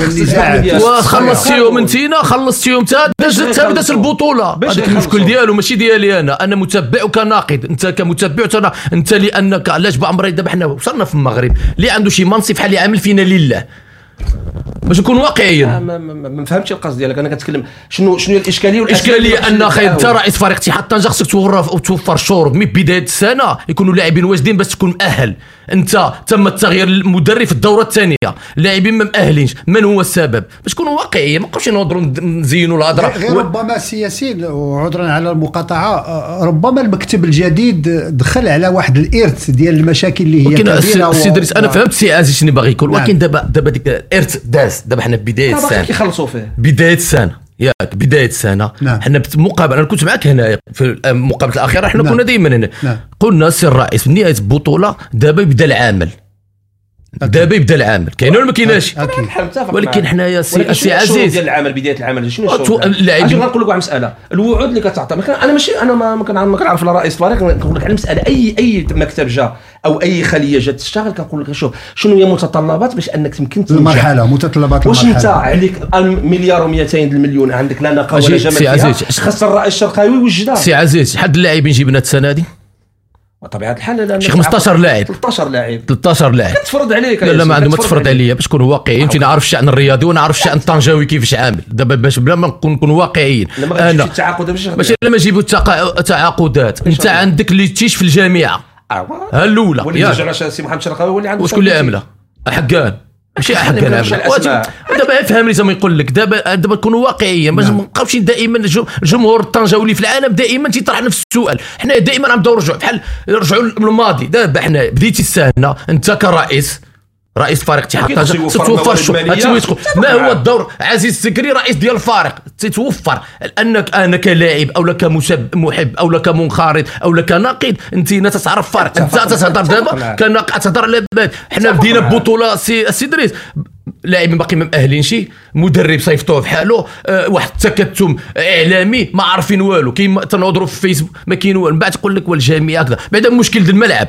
وخلصتيهم انتينا خلصتيهم انت باش بدات. البطولة. هذاك. المشكل ديالو ماشي ديالي أنا. أنا متبع وكناقد أنت كمتبع وتنا أنت لأنك علاش بعمري دابا حنا وصلنا في المغرب؟ اللي عنده شي منصب بحال اللي عامل فينا لله. باش نكون واقعيين ما, ما, فهمتش القصد ديالك. أنا كنتكلم شنو شنو الإشكالية الإشكالية أن أخي أنت. رئيس فريق اتحاد طنجة خصك توفر وتوفر الشروط من بداية السنة يكونوا لاعبين واجدين باش تكون مؤهل. انت تم التغيير المدرب في الدورة الثانية. لاعبين ما مأهلينش من هو السبب؟ باش نكونوا واقعيين ما نبقاوش نهضروا نزينوا الهضرة. غير و- ربما السياسيين وعذرا على المقاطعة ربما المكتب الجديد دخل على واحد الإرث ديال المشاكل اللي هي ولكن كبيرة السي و- دريس أنا و- فهمت سي عزيز شنو باغي يقول نعم. ولكن دابا دابا ديك الإرث داز. دابا حنا في بدايه السنة. كيخلصوا فيه. بداية السنة. ياك بداية السنة نعم. حنا مقابله أنا كنت معك هنايا في المقابله الأخيرة حنا نعم. كنا دائما هنا نعم. قلنا سي الرئيس من نهاية البطوله دابا يبدأ العمل دابا يبدا العمل كاين ولا ما كايناش؟ ولكن. حنايا سي سي عزيز. ديال العمل بداية العمل؟ شنو الشروط اللاعبين- أجي غنقول لك واحد المساله الوعود اللي كتعطى أنا ماشي أنا ما كنعرف لا رئيس الفريق كنقول لك على المسألة. اي أي مكتب جا أو أي خلية جات تشتغل كنقول لك شوف شنو هي المتطلبات باش أنك تمكن تنجح. المرحلة متطلبات واش أنت المرحلة. عليك مليار و200 المليون عندك لا نقا ولا جمال سي فيها؟ عزيز. خاص الرئيس الشرقاوي يوجدها سي عزيز شحال د اللاعبين جبنا السنة هذه؟ بطبيعة الحال لأن شي 15 لاعب. 13 لاعب. 13 لاعب. كتفرض عليك لا لا ما عندهم تفرض عليا. باش نكونوا واقعيين انت نعرف الشأن الرياضي ونعرف الشأن الطنجاوي كيفاش عامل. دابا باش بلا ما نكون نكونوا واقعيين. أنا شي تعاقد باش ماشي لما نجيبوا التقا- تعاقدات أنت عندك اللي تيش في الجامعة. ها الأولى. واللي على سي محمد الشرقاوي هو اللي عنده وشكون اللي عاملة؟ حقان ماشي الأسماء. دابا افهمني زعما يقول لك. دابا دابا نكونوا واقعيين. باش نعم. ما نبقاوش دائما الجو- الجمهور الطنجاوي في العالم دائما تيطرح نفس السؤال. حنا دائما عم نرجعوا. بحال نرجعوا للماضي. دابا حنا بديتي السنة. أنت كرئيس. رئيس فريق اتحاد يوفر تتوفر ما هو معك. الدور؟ عزيز السكري رئيس ديال الفريق تتوفر. أنك أنا كلاعب أو لك مسب محب أو لك منخرط أو لك ناقد أنت هنا تتعرف فرق أنت تتهضر دابا معك. كناقد تهضر على حنا بدينا. ببطوله سي السي دريس لاعبين باقي ما مأهلين شي. مدرب صيفطوه بحاله أه واحد التكتم إعلامي. ما عارفين والو. كاين تنوضروا في فيسبوك. ما كاين والو. من بعد تقول لك والجامعة هكذا. بعدا مشكل ديال الملعب.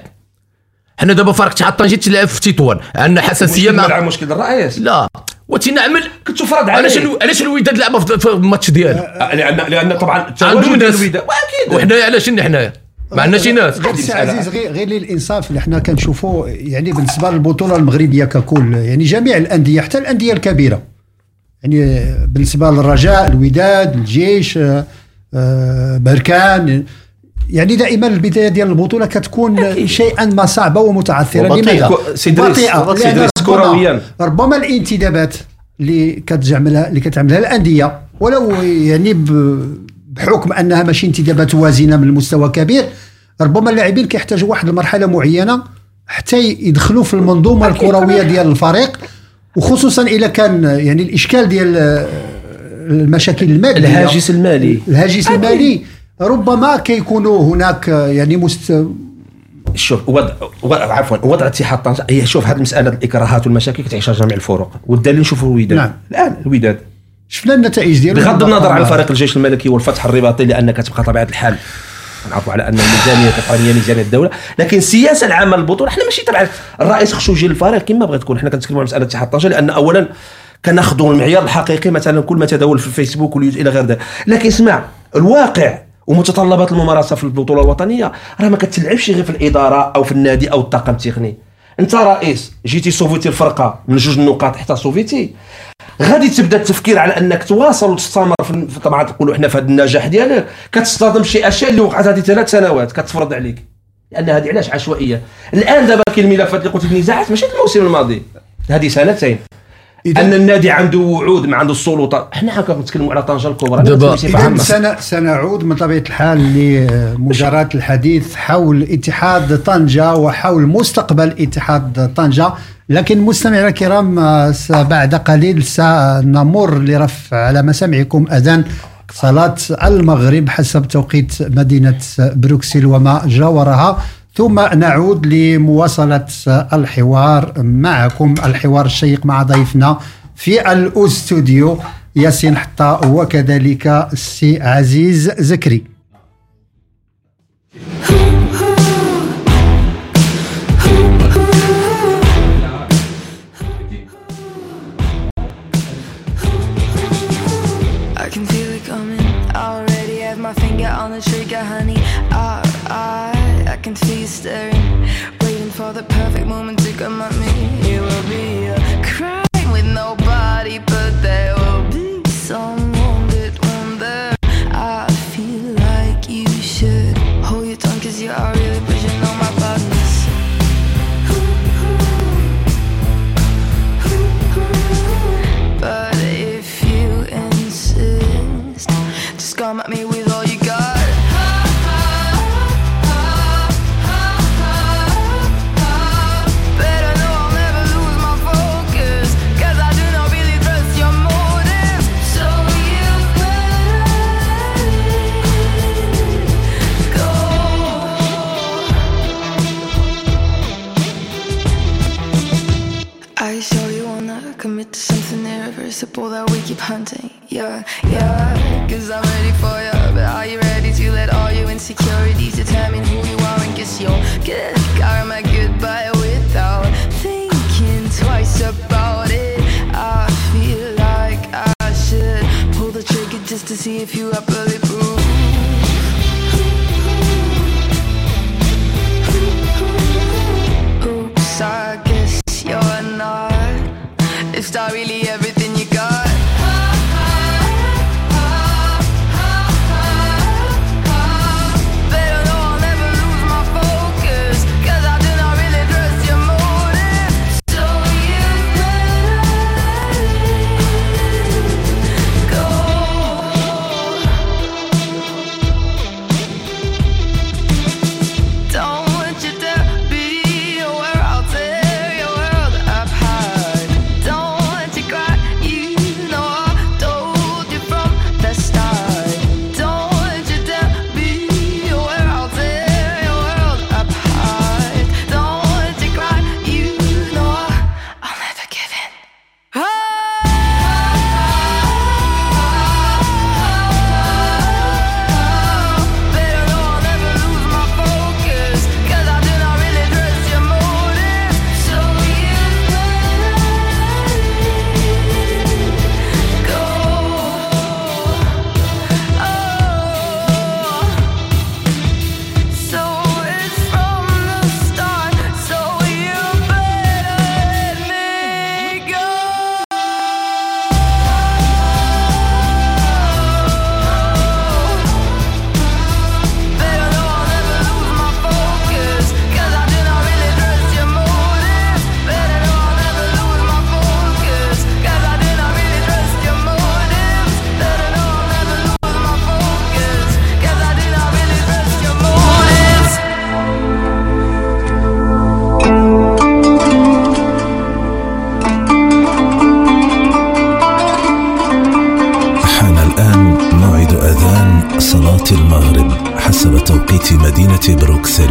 حنا دابا فريق اتحاد طنجة تلعب في تطوان عندنا حساسية مع مشكل الرئيس لا. وتنعمل كنت تفرض علاش عليه. الو- علاش الوداد لعبة في الماتش ديالو؟ لأن لأن طبعا عنده التواجد ناس. وأكيد. وحنايا علاش حنايا؟ ما عندناش شي ناس. سي عزيز غير, غير للإنصاف اللي حنا كنشوفوا يعني بالنسبة للبطولة المغربية ككل يعني جميع الأندية حتى الأندية الكبيرة. يعني بالنسبة للرجاء الوداد الجيش آه، بركان يعني دائما البداية ديال البطولة كتكون شيئا ما صعبة ومتعثرة. لماذا؟ بطيئة. سي لأن إدريس ربما- كروياً. ربما الانتدابات اللي كتعملها اللي كتعملها الأندية ولو يعني بحكم أنها ماشي انتدابات وازنة من المستوى كبير ربما اللاعبين كيحتاجوا واحد المرحلة معينة حتى يدخلوا في المنظومة الكروية ديال الفريق. وخصوصا إذا كان يعني الإشكال ديال المشاكل المادية. الهاجس المالي. الهاجس المالي. ربما كيكونوا هناك يعني مست شوف وضع وضع- عفوا وضع اتحاد طنجة. هي شوف هذه المسألة الإكراهات والمشاكل كتعيشها جميع الفرق. والدليل نشوفوا الوداد. نعم. الآن الوداد. شفنا النتائج ديالو. بغض النظر عن فريق الجيش الملكي والفتح الرباطي لأن كتبقى طبيعة الحال. نعرفوا على أن الميزانية القطرية ميزانية الدولة. لكن السياسة العامة للبطولة إحنا ماشي تبع الرئيس خصو يجي للفريق كما بغا تكون إحنا كنتكلموا على مسألة اتحاد طنجة لأن اولا كناخذوا المعيار الحقيقي مثلا كل ما تداول في الفيسبوك واليوتيوب إلى غير ذلك. لكن اسمع الواقع ومتطلبات الممارسة في البطولة الوطنية. راه ما كتلعبش غير في الإدارة أو في النادي أو الطاقم التقني. أنت رئيس جيتي صوفيتي الفرقة من جوج النقاط حتى صوفيتي. غادي تبدأ التفكير على أنك تواصل وتستمر في طبعا تقولوا إحنا في هذا النجاح ديالك. كتصطدم شي أشياء اللي وقعت هذه ثلاث سنوات كتفرض عليك. لأن هذه علاش عشوائية. الآن دابا كاين الملفات اللي قلت لك نزاعات ماشي الموسم الماضي. هذه سنتين. أن النادي عنده وعود مع عنده السلطات إحنا هكا كنتكلموا على طنجة الكبرى. دابا- بصفة إذا عامة. سن سنعود من طبيعة الحال لمجاراة الحديث حول اتحاد طنجة وحول مستقبل اتحاد طنجة. لكن مستمعينا الكرام آه، بعد قليل سنمر لرفع على مسامعكم أذان صلاة المغرب حسب توقيت مدينة بروكسل وما جاورها. ثم نعود لمواصلة الحوار معكم الحوار الشيق مع ضيفنا في الأستوديو ياسين حطا وكذلك السي عزيز زكري I can feel it coming. I already have my finger on the trigger, honey. empty staring people that we keep hunting. Yeah, yeah, cause I'm ready for you. But are you ready to let all your insecurities determine who you are and guess you'll get karma goodbye without thinking twice about it? I feel like I should pull the trigger just to see if you up early. في بروكسل.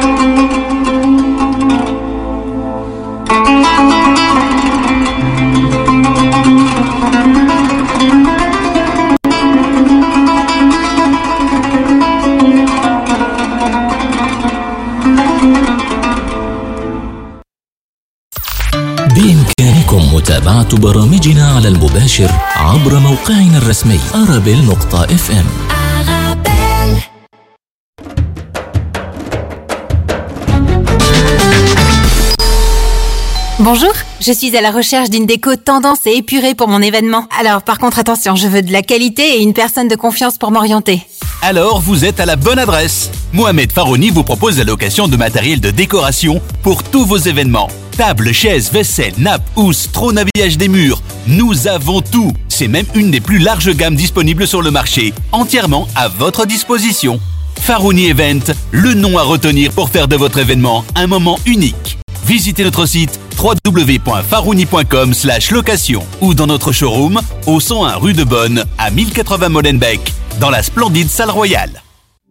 المباشر عبر موقعنا الرسمي أرابيل نقطة اف ام Bonjour, je suis à la recherche d'une déco tendance et épurée pour mon événement. Alors par contre attention, je veux de la qualité et une personne de confiance pour m'orienter. Alors vous êtes à la bonne adresse. Mohamed Farouni vous propose la location de matériel de décoration pour tous vos événements. Tables, chaises, vaisselle, nappes, housses, trône habillage des murs. Nous avons tout. C'est même une des plus larges gammes disponibles sur le marché. Entièrement à votre disposition. Farouni Event, le nom à retenir pour faire de votre événement un moment unique. Visitez notre site www.farouni.com location ou dans notre showroom au 101 rue de Bonne à 1080 Molenbeek dans la splendide salle royale.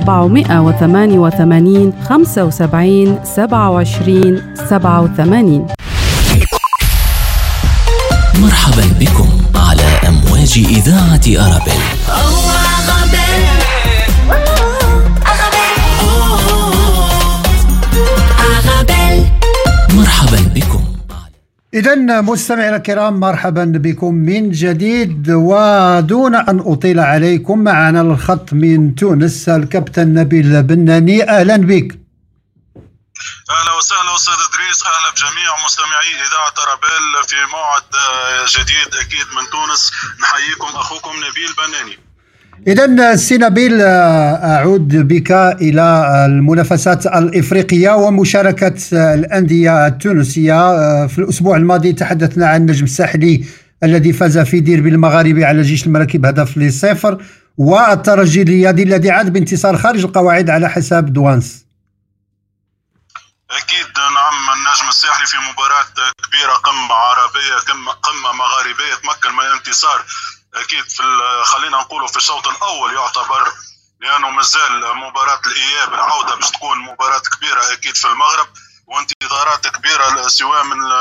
488 75 27 87 مرحبا بكم على أمواج إذاعة أرابيل. مرحبا بكم. إذا مستمعينا الكرام مرحبا بكم من جديد ودون أن أطيل عليكم معنا الخط من تونس الكابتن نبيل بناني. أهلا بك. أهلا وسهلا أستاذ إدريس أهلا بجميع مستمعي إذاعة ارابيل في موعد آه، جديد أكيد من تونس. نحييكم أخوكم نبيل بناني. إذا سي نبيل أعود بك إلى المنافسات الإفريقية ومشاركة الأندية التونسية في الأسبوع الماضي تحدثنا عن النجم الساحلي الذي فاز في ديربي المغاربي على جيش الملكي هدف لصفر والترجي الرياضي الذي عاد بانتصار خارج القواعد على حساب دوانس. أكيد نعم النجم الساحلي في مباراة كبيرة قمة عربية قمة مغاربية تمكن من الانتصار. أكيد في خلينا نقولوا في الشوط الأول يعتبر لأنه مازال مباراة الإياب العودة باش تكون مباراة كبيرة أكيد في المغرب. وانتظارات كبيرة سواء من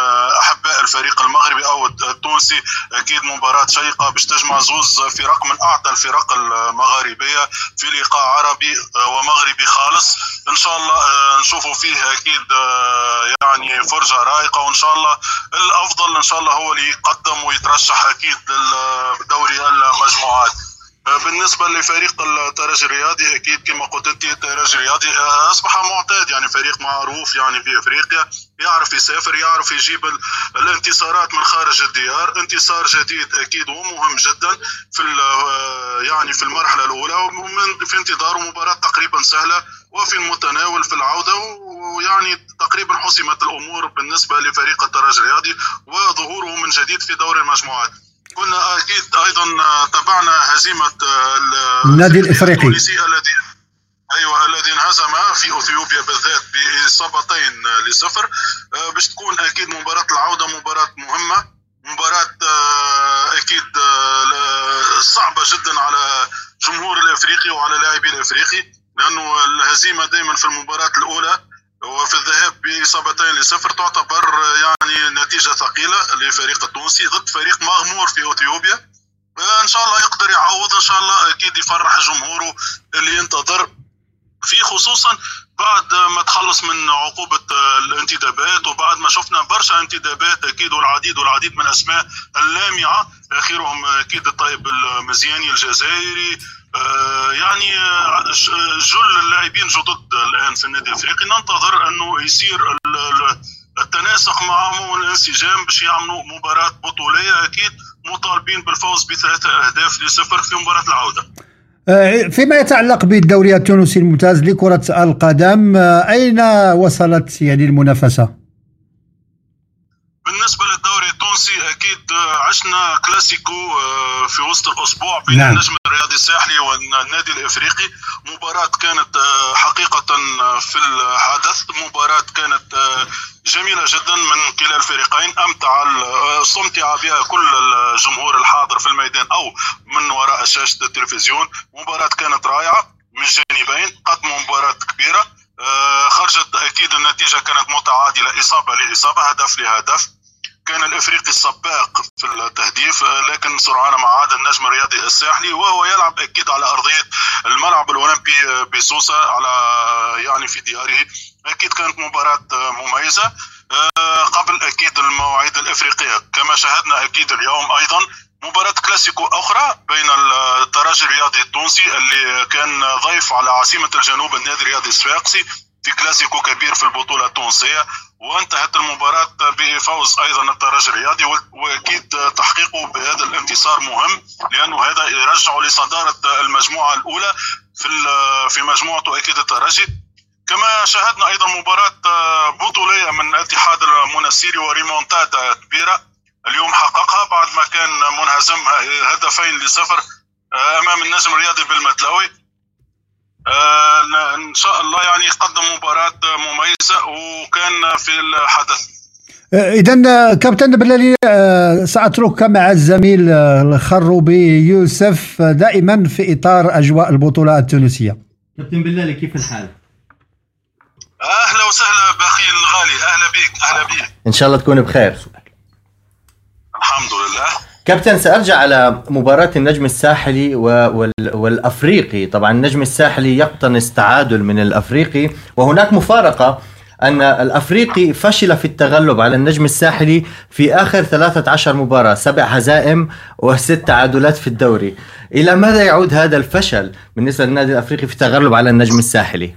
أحباء الفريق المغربي أو التونسي أكيد مباراة شيقة باش تجمع زوز فرق من اعتى الفرق المغاربية في لقاء عربي ومغربي خالص. إن شاء الله آه، نشوفوا فيه أكيد آه، يعني فرجة رائقة وإن شاء الله الأفضل إن شاء الله هو اللي يقدم ويترشح أكيد لدوري المجموعات. بالنسبة لفريق الترجي الرياضي أكيد كما قلت أنت الترجي الرياضي آه، أصبح معتاد يعني فريق معروف يعني في أفريقيا يعرف يسافر يعرف يجيب ال- الانتصارات من خارج الديار. انتصار جديد أكيد ومهم جدا في آه، يعني في المرحلة الأولى ومن في انتظار مباراة تقريبا سهلة وفي المتناول في العودة ويعني تقريبا حسمت الأمور بالنسبة لفريق الترجي الرياضي وظهوره من جديد في دور المجموعات. كنا أكيد أيضا آه، تابعنا هزيمة آه، ال- النادي التونسي الذي أيوه الذي انهزم في إثيوبيا بالذات بإصابتين لصفر. آه، باش تكون أكيد مباراة العودة مباراة مهمة مباراة أكيد صعبة جدا على جمهور الإفريقي وعلى لاعبي الإفريقي لأنه الهزيمة دائما في المباراة الأولى. في الذهاب بإصابتين لصفر تعتبر يعني نتيجة ثقيلة للفريق التونسي ضد فريق مغمور في إثيوبيا. ان شاء الله يقدر يعوض إن شاء الله أكيد يفرح جمهوره اللي ينتظر. في خصوصا بعد ما تخلص من عقوبة الانتدابات وبعد ما شفنا برشا انتدابات أكيد والعديد والعديد من أسماء اللامعة آخرهم أكيد الطيب المزياني الجزائري يعني آه، جل اللاعبين جدد الآن في النادي الأفريقي. ننتظر أنه يصير ال- ال- التناسق معهم والانسجام باش يعملوا مباراة بطولية. أكيد مطالبين بالفوز بثلاثة أهداف لصفر في مباراة العودة. آه، فيما يتعلق بالدوري التونسي الممتاز لكرة القدم آه، أين وصلت يعني المنافسة؟ بالنسبة للدوري التونسي أكيد آه، عشنا كلاسيكو آه، في وسط الأسبوع بين نعم. النجم الرياضي الساحلي والنادي الإفريقي. مباراة كانت آه، حقيقة آه، في الحدث مباراة كانت جميلة جدا من كلا الفريقين. آه، استمتع بها كل الجمهور الحاضر في الميدان أو من وراء شاشة التلفزيون. مباراة كانت رائعة من الجانبين قدموا مباراة كبيرة آه، خرجت أكيد النتيجة كانت إصابة لإصابة هدف لهدف. كان الإفريقي السباق في التهديف لكن سرعان ما عاد النجم الرياضي الساحلي وهو يلعب أكيد على أرضية الملعب الأولمبي بسوسة على يعني في دياره. أكيد كانت مباراة مميزة. آه، قبل أكيد المواعيد الإفريقية كما شاهدنا أكيد اليوم أيضا مباراة كلاسيكو أخرى بين الترجي الرياضي التونسي اللي كان ضيف على عاصمة الجنوب النادي الرياضي الصفاقسي في كلاسيكو كبير في البطولة التونسية. وانتهت المباراة بفوز أيضا الترجي الرياضي وأكيد تحقيقه بهذا الانتصار مهم لأنه هذا يرجعه لصدارة المجموعة الأولى في في مجموعته أكيد الترجي كما شاهدنا أيضا مباراة بطولية من الاتحاد المنسيري وريمونتادا كبيرة اليوم حققها بعد ما كان منهزم هدفين لصفر أمام النجم الرياضي بالمتلاوي آه، إن شاء الله يعني قدم مباراة مميزة وكان في الحدث. إذا كابتن بلالي آه، سأتركك مع الزميل آه، الخروبي يوسف آه، دائما في إطار أجواء البطولة التونسية. كابتن بلالي كيف الحال؟ أهلا وسهلا بأخي الغالي. أهلا بك أهلا بك إن شاء الله تكون بخير. الحمد لله. كابتن سأرجع على مباراة النجم الساحلي و- وال- والأفريقي. طبعا النجم الساحلي يقتنص تعادل من الأفريقي وهناك مفارقة أن الأفريقي فشل في التغلب على النجم الساحلي في آخر 13 مباراة سبع هزائم وست تعادلات في الدوري. إلى ماذا يعود هذا الفشل بالنسبة للنادي الأفريقي في التغلب على النجم الساحلي؟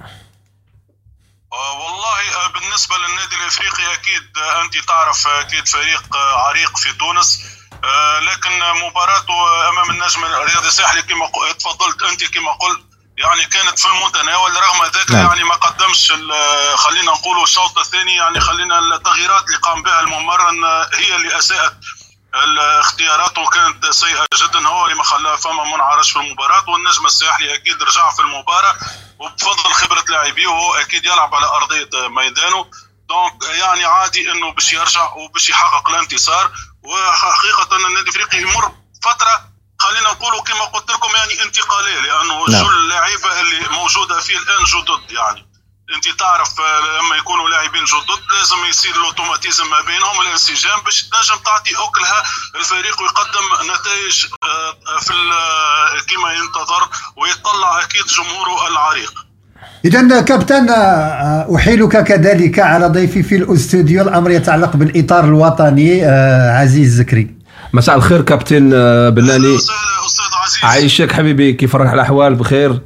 والله بالنسبة للنادي الأفريقي أكيد أنت تعرف أكيد فريق عريق في تونس. آه، لكن مباراته أمام النجم الرياضي الساحلي كما تفضلت أنت كما قلت يعني كانت في المتناول رغم ذلك نعم. يعني ما قدمش خلينا نقولوا الشوط الثاني يعني خلينا التغييرات اللي قام بها الممرن آه، هي اللي أساءت الاختيارات وكانت سيئة جدا هو اللي ما خلاه فما منعرج في المباراة والنجم الساحلي أكيد رجع في المباراة وبفضل خبرة لاعبيه وهو أكيد يلعب على أرضية ميدانه دونك يعني عادي إنه باش يرجع وباش يحقق الانتصار. وحقيقة النادي الإفريقي يمر فترة خلينا نقولوا كما قلت لكم يعني انتقالية لأنه نعم. جل اللعيبة اللي موجودة فيه الآن جدد يعني. أنت تعرف آه، لما يكونوا لاعبين جدد لازم يصير الأوتوماتيزم ما بينهم الانسجام باش تنجم تعطي أكلها. الفريق ويقدم نتائج آه، في ال- كما ينتظر ويطلع أكيد جمهوره العريق. إذا كابتن آه، أحيلك كذلك على ضيفي في الأستوديو الأمر يتعلق بالإطار الوطني آه، عزيز زكري. مساء الخير كابتن آه، بلالي. عايشك حبيبي كيف راك الأحوال؟ بخير؟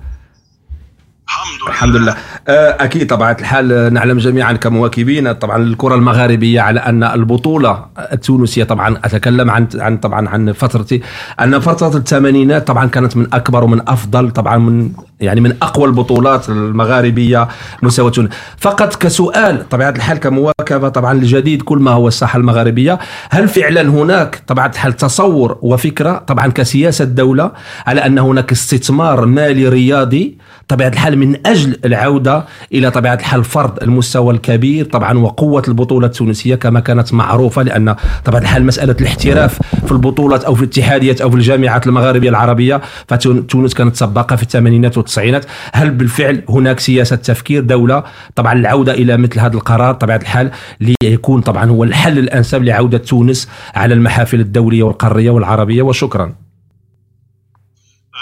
الحمد لله. آه، أكيد طبعا الحال آه، نعلم جميعا كمواكبين طبعا الكرة المغاربية على أن البطولة التونسية طبعا أتكلم عن عن طبعا عن فترتي أن فترة الثمانينات طبعا كانت من أكبر ومن أفضل طبعا من يعني من أقوى البطولات المغاربية مستوى فقط كسؤال طبيعة الحال كمواكبة طبعا لجديد كل ما هو الساحة المغاربية هل فعلا هناك طبيعة الحال تصور وفكرة طبعا كسياسة دوله على أن هناك استثمار مالي رياضي طبيعة الحال من أجل العودة إلى طبيعة الحال فرض المستوى الكبير طبعا وقوة البطولة التونسية كما كانت معروفة لأن طبيعة الحال مسألة الاحتراف في البطولات أو في الاتحاديات أو في الجامعات المغاربية العربية فتونس كانت سباقة في الثمانينات والتسعينات. هل بالفعل هناك سياسة تفكير دولة؟ طبعا العودة إلى مثل هذا القرار طبيعة الحال ليكون طبعا هو الحل الأنسب لعودة تونس على المحافل الدولية والقارية والعربية وشكرا.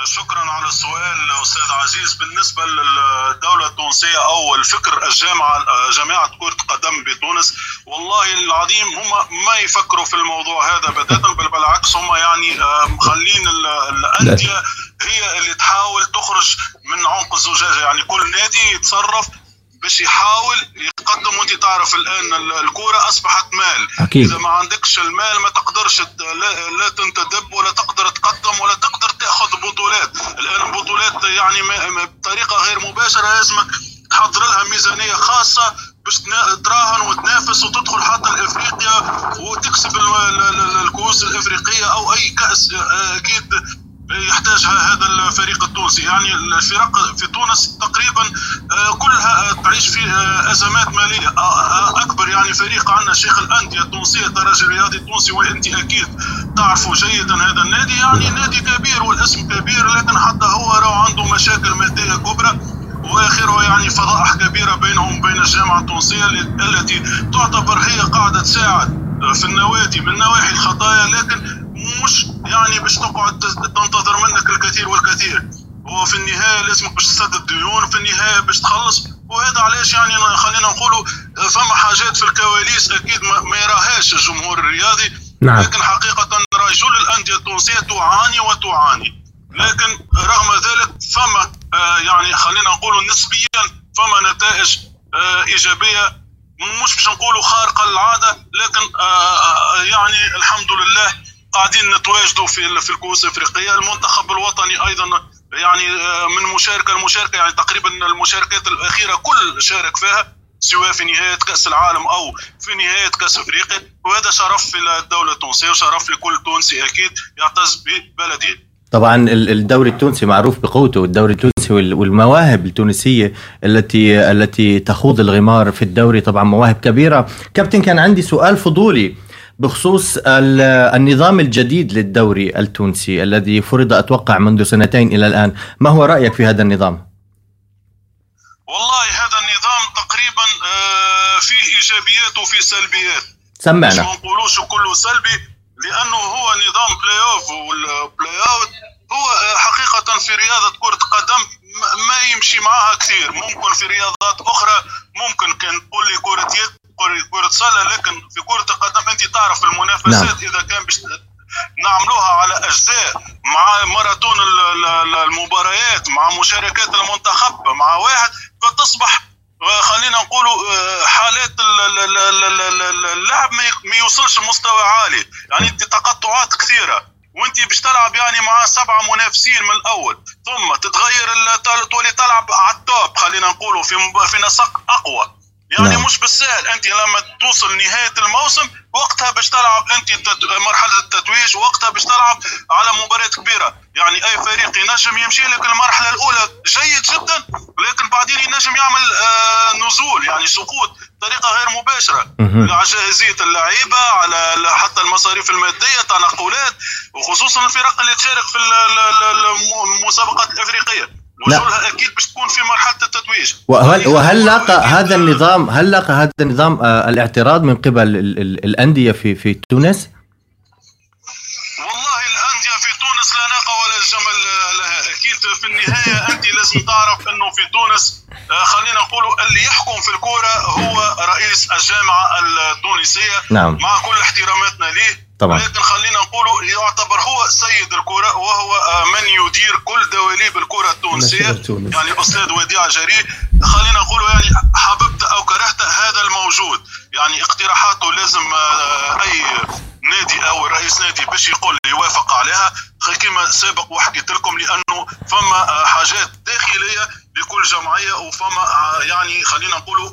شكرا على السؤال أستاذ عزيز بالنسبة للدوله التونسيه أو الفكر الجامعة جامعة كرة قدم بتونس. والله العظيم هم ما يفكروا في الموضوع هذا بتاتا بل بالعكس هم يعني آه، مخلين ال- الأندية هي اللي تحاول تخرج من عنق الزجاجة. يعني كل نادي يتصرف باش يحاول يقدم وانت تعرف الآن ال- الكورة أصبحت مال أكيد. إذا ما عندكش المال ما تقدرش لا, لا تنتدب ولا تقدر تقدم ولا تقدر تأخذ بطولات الآن البطولات يعني بطريقة غير مباشرة لازمك تحضر لها ميزانية خاصة باش تراهن وتنافس وتدخل حتى لإفريقيا وتكسب ال- ال- ال- الكؤوس الإفريقية أو أي كأس آه، أكيد يحتاجها هذا الفريق التونسي. يعني الفرق في تونس تقريبا آه، كلها تعيش في آه، أزمات مالية آه، آه، أكبر. يعني فريق عندنا شيخ الأندية التونسية الترجي الرياضي التونسي وإنت أكيد تعرفوا جيدا هذا النادي. يعني نادي كبير والاسم كبير لكن حتى هو راه عنده مشاكل مادية كبرى. وآخره يعني فضائح كبيرة بينهم وبين الجامعة التونسية التي تعتبر هي قاعدة تساعد في النوادي من نواحي الخطايا. لكن مش يعني باش تقعد تنتظر منك الكثير والكثير. وفي النهاية لازمك باش تسدد الديون في النهاية باش تخلص. وهذا علاش يعني خلينا نقولوا فما حاجات في الكواليس أكيد ما يراهاش الجمهور الرياضي. نعم. لكن حقيقة رجل الأندية التونسية تعاني وتعاني. لكن رغم ذلك فما آه، يعني خلينا نقولوا نسبيا فما نتائج آه، إيجابية. مش باش نقولوا خارقة للعادة لكن آه، آه، يعني الحمد لله قاعدين نتواجدوا في في الكؤوس الإفريقية. المنتخب الوطني أيضا يعني آه، من مشاركة لمشاركه يعني تقريبا المشاركات الأخيرة كل شارك فيها سواء في نهاية كأس العالم أو في نهاية كأس إفريقيا. وهذا شرف للدوله التونسية وشرف لكل تونسي أكيد يعتز ببلده. طبعا ال- الدوري التونسي معروف بقوته. الدوري التونسي وال- والمواهب التونسية التي التي تخوض الغمار في الدوري طبعا مواهب كبيرة. كابتن كان عندي سؤال فضولي. بخصوص ال- النظام الجديد للدوري التونسي الذي فرض أتوقع منذ سنتين إلى الآن. ما هو رأيك في هذا النظام؟ والله هذا النظام تقريبا آه، فيه إيجابيات وفيه سلبيات. سمعنا. ما نقولوش كله سلبي لأنه هو نظام play-off وال play-out هو آه، حقيقة في رياضة كرة قدم ما يمشي معها كثير. ممكن في رياضات أخرى ممكن كان تقول لي كرة يد كرة- سله لكن في كرة القدم أنت تعرف المنافسات نعم. إذا كان باش نعملوها على أجزاء مع ماراثون ال- ال- المباريات مع مشاركات المنتخب مع واحد فتصبح آه، خلينا نقولوا حالات ال- ال- ال- ال- ال- ال- اللعب ما يوصلش لمستوى عالي يعني أنت تقطعات كثيرة وأنت باش تلعب يعني مع سبعة منافسين من الأول ثم تتغير تولي تلعب على التوب خلينا نقولوا في في نسق أقوى يعني نعم. مش بالسهل أنت لما توصل نهاية الموسم وقتها باش تلعب أنت مرحلة التتويج وقتها باش تلعب على مباريات كبيرة يعني أي فريق ينجم يمشي لك المرحلة الأولى جيد جدا لكن بعدين ينجم يعمل آه نزول يعني سقوط بطريقة غير مباشرة. على جاهزيه اللعيبة على حتى المصاريف المادية تنقلات وخصوصا الفرق اللي تشارك في ال- ال- ال- الم- المسابقات الإفريقية لا. وصولها أكيد باش تكون في مرحلة التتويج. وهل وهل لاقى هذا النظام هل لاقى هذا النظام آه، الاعتراض من قبل ال- ال- الأندية في في تونس؟ والله الأندية في تونس لا ناقة ولا جمل لها. أكيد في النهاية أنت لازم تعرف أنه في تونس آه، خلينا نقولوا اللي يحكم في الكورة هو رئيس الجامعة التونسية. نعم. مع كل احتراماتنا ليه طبعا. لكن خلينا نقولوا يعتبر هو سيد الكرة وهو آه، من يدير كل دواليب الكرة التونسية. يعني الاستاذ وديع جرير خلينا نقولوا يعني حببت أو كرهت هذا الموجود يعني اقتراحاته لازم آه، أي نادي أو رئيس نادي باش يقول يوافق عليها كما سابق وحكيت لكم لأنه فما آه، حاجات داخلية لكل جمعية وفما يعني خلينا نقولوا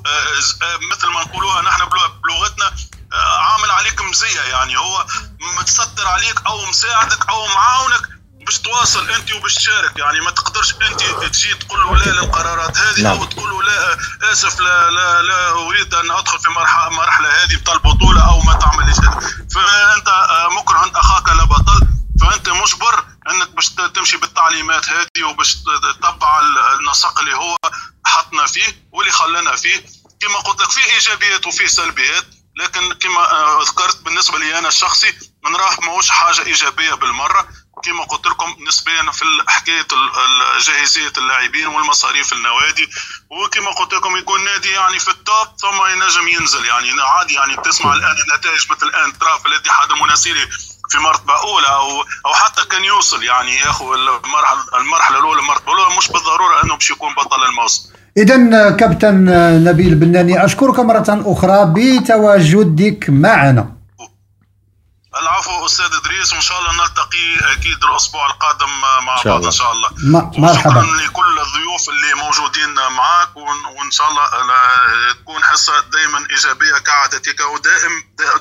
مثل ما نقولوها نحن بلغ- بلغتنا عامل عليك مزيه يعني. هو متستر عليك أو مساعدك أو معاونك باش تواصل أنت وباش تشارك. يعني ما تقدرش أنت تجي تقول له لا للقرارات هذه نعم. أو تقول له لا آسف لا لا لا أريد أن أدخل في مرحله مرحلة هذه بتاع البطوله أو ما تعملش. هذا فأنت آه، مكره أخاك لا بطل. فأنت مجبر أنك باش تمشي بالتعليمات هذه وباش تتبع ال- النسق اللي هو حطنا فيه واللي خلانا فيه. كما قلت لك فيه إيجابيات وفيه سلبيات. لكن كما آه، ذكرت بالنسبة لي أنا الشخصي نراه ماهوش حاجة إيجابية بالمرة. كما قلت لكم نسبيا في حكاية جاهزية اللاعبين والمصاريف النوادي. وكما قلت لكم يكون نادي يعني في التوب ثم ينجم ينزل. يعني عادي يعني تسمع الآن النتائج مثل الآن ترى في الاتحاد المناسيري. في مرتبة أولى أو أو حتى كان يوصل يعني ياخذ المرحله المرحلة الأولى المرتبة الأولى مش بالضرورة أنه باش يكون بطل الموسم. اذا كابتن نبيل بناني أشكرك مرة أخرى بتواجدك معنا. العفو أستاذ إدريس وإن شاء الله نلتقي أكيد الأسبوع القادم مع بعض الله. إن شاء الله. م- مرحبا. شكرا لكل الضيوف اللي موجودين معك وان وإن شاء الله أنا تكون حصة دائما إيجابية كعادتك ودائم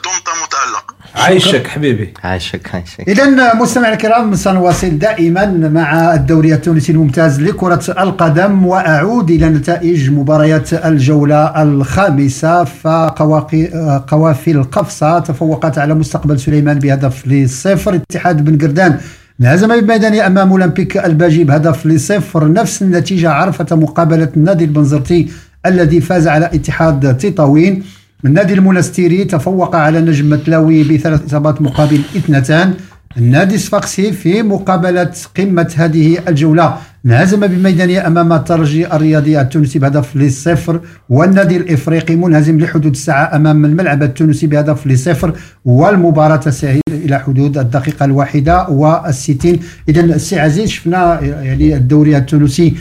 دمت متألق. عايشك حبيبي. عايشك عايشك. إذا مستمعينا الكرام سنواصل دائما مع الدوري التونسي الممتاز لكرة القدم وأعود إلى نتائج مباريات الجولة الخامسة فقواقي قوافي القفصة تفوقت على مستقبل سليمان بهدف لصفر. اتحاد بن قردان انهزم بميداني أمام أولمبيك الباجي بهدف لصفر. نفس النتيجة عرفت مقابلة النادي البنزرتي الذي فاز على اتحاد تطاوين. النادي المنستيري تفوق على نجم متلاوي بثلاث إصابات مقابل اثنتان. النادي الصفاقسي في مقابلة قمة هذه الجولة انهزم بميدانية أمام الترجي الرياضي التونسي بهدف لصفر والنادي الإفريقي منهزم لحدود الساعة أمام الملعب التونسي بهدف لصفر والمباراة تسير إلى حدود الدقيقة الواحدة والستين. إذا السي عزيز شفنا يعني الدوري التونسي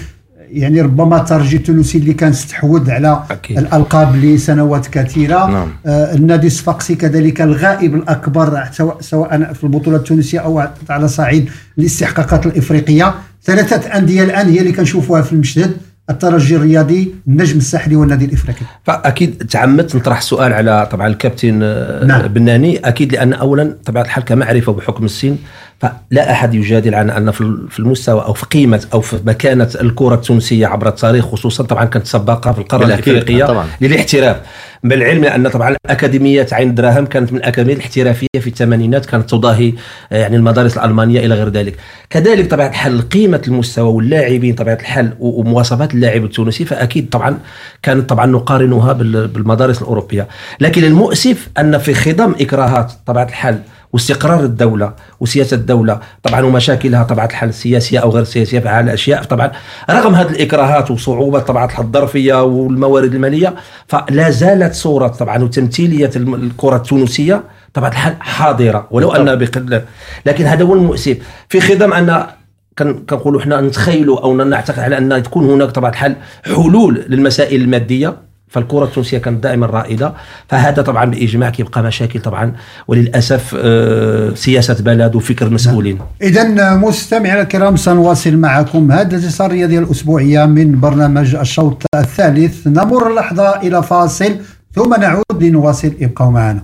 يعني ربما الترجي التونسي اللي كان استحوذ على أكيد. الألقاب لسنوات كثيرة نعم. آه، النادي الصفاقسي كذلك الغائب الأكبر سواء سواء في البطولة التونسية أو على صعيد الاستحقاقات الإفريقية ثلاثة أندية الآن هي اللي كنشوفوها في المشهد الترجي الرياضي النجم الساحلي والنادي الإفريقي فأكيد تعمدت نطرح سؤال على طبعا الكابتن آه، نعم. بناني أكيد لأن اولا طبعا الحال كمعرفة بحكم السن فلا أحد يجادل عن أن في في المستوى أو في قيمة أو في مكانة الكرة التونسية عبر التاريخ خصوصا طبعا كانت سباقة في القارة الإفريقية. للاحتراف بالعلم ان طبعا الاكاديميات عين دراهم كانت من الاكاديميات الاحترافية في الثمانينات كانت تضاهي آه، يعني المدارس الألمانية إلى غير ذلك. كذلك طبعا الحال قيمة المستوى واللاعبين طبعا الحال و- ومواصفات اللاعب التونسي فأكيد طبعا كانت طبعا نقارنها بال- بالمدارس الأوروبية. لكن المؤسف أن في خضم إكراهات طبعا الحال واستقرار الدولة وسياسة الدولة طبعا ومشاكلها طبعا الحال السياسية أو غير السياسية في الأشياء طبعا رغم هذه الإكراهات وصعوبة طبعا الظرفية والموارد المالية فلا زالت صورة طبعا وتمثيلية الكرة التونسية طبعا الحال حاضرة ولو أنها بقلة لكن هذا هو المؤسف. في خضم أن كنقولوا إحنا نتخيلوا أو نعتقد على أن تكون هناك طبعا الحال حلول للمسائل المادية. فالكرة التونسية كانت دائما رائدة. فهذا طبعا بإجماع كيبقى مشاكل طبعا. وللأسف آه، سياسة بلد وفكر مسؤولين. اذا مستمعينا الكرام سنواصل معكم هذا الاتصال الرياضي الأسبوعية من برنامج الشوط الثالث. نمر لحظه إلى فاصل ثم نعود لنواصل ابقوا معنا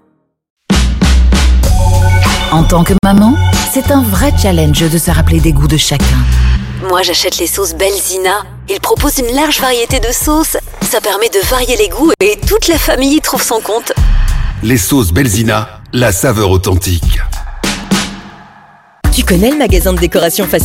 En tant que maman, c'est un vrai challenge de se rappeler des goûts de chacun. Moi, j'achète les sauces Belzina. Ils proposent une large variété de sauces. Ça permet de varier les goûts et toute la famille y trouve son compte. Les sauces Belzina, la saveur authentique. Tu connais le magasin de décoration faciale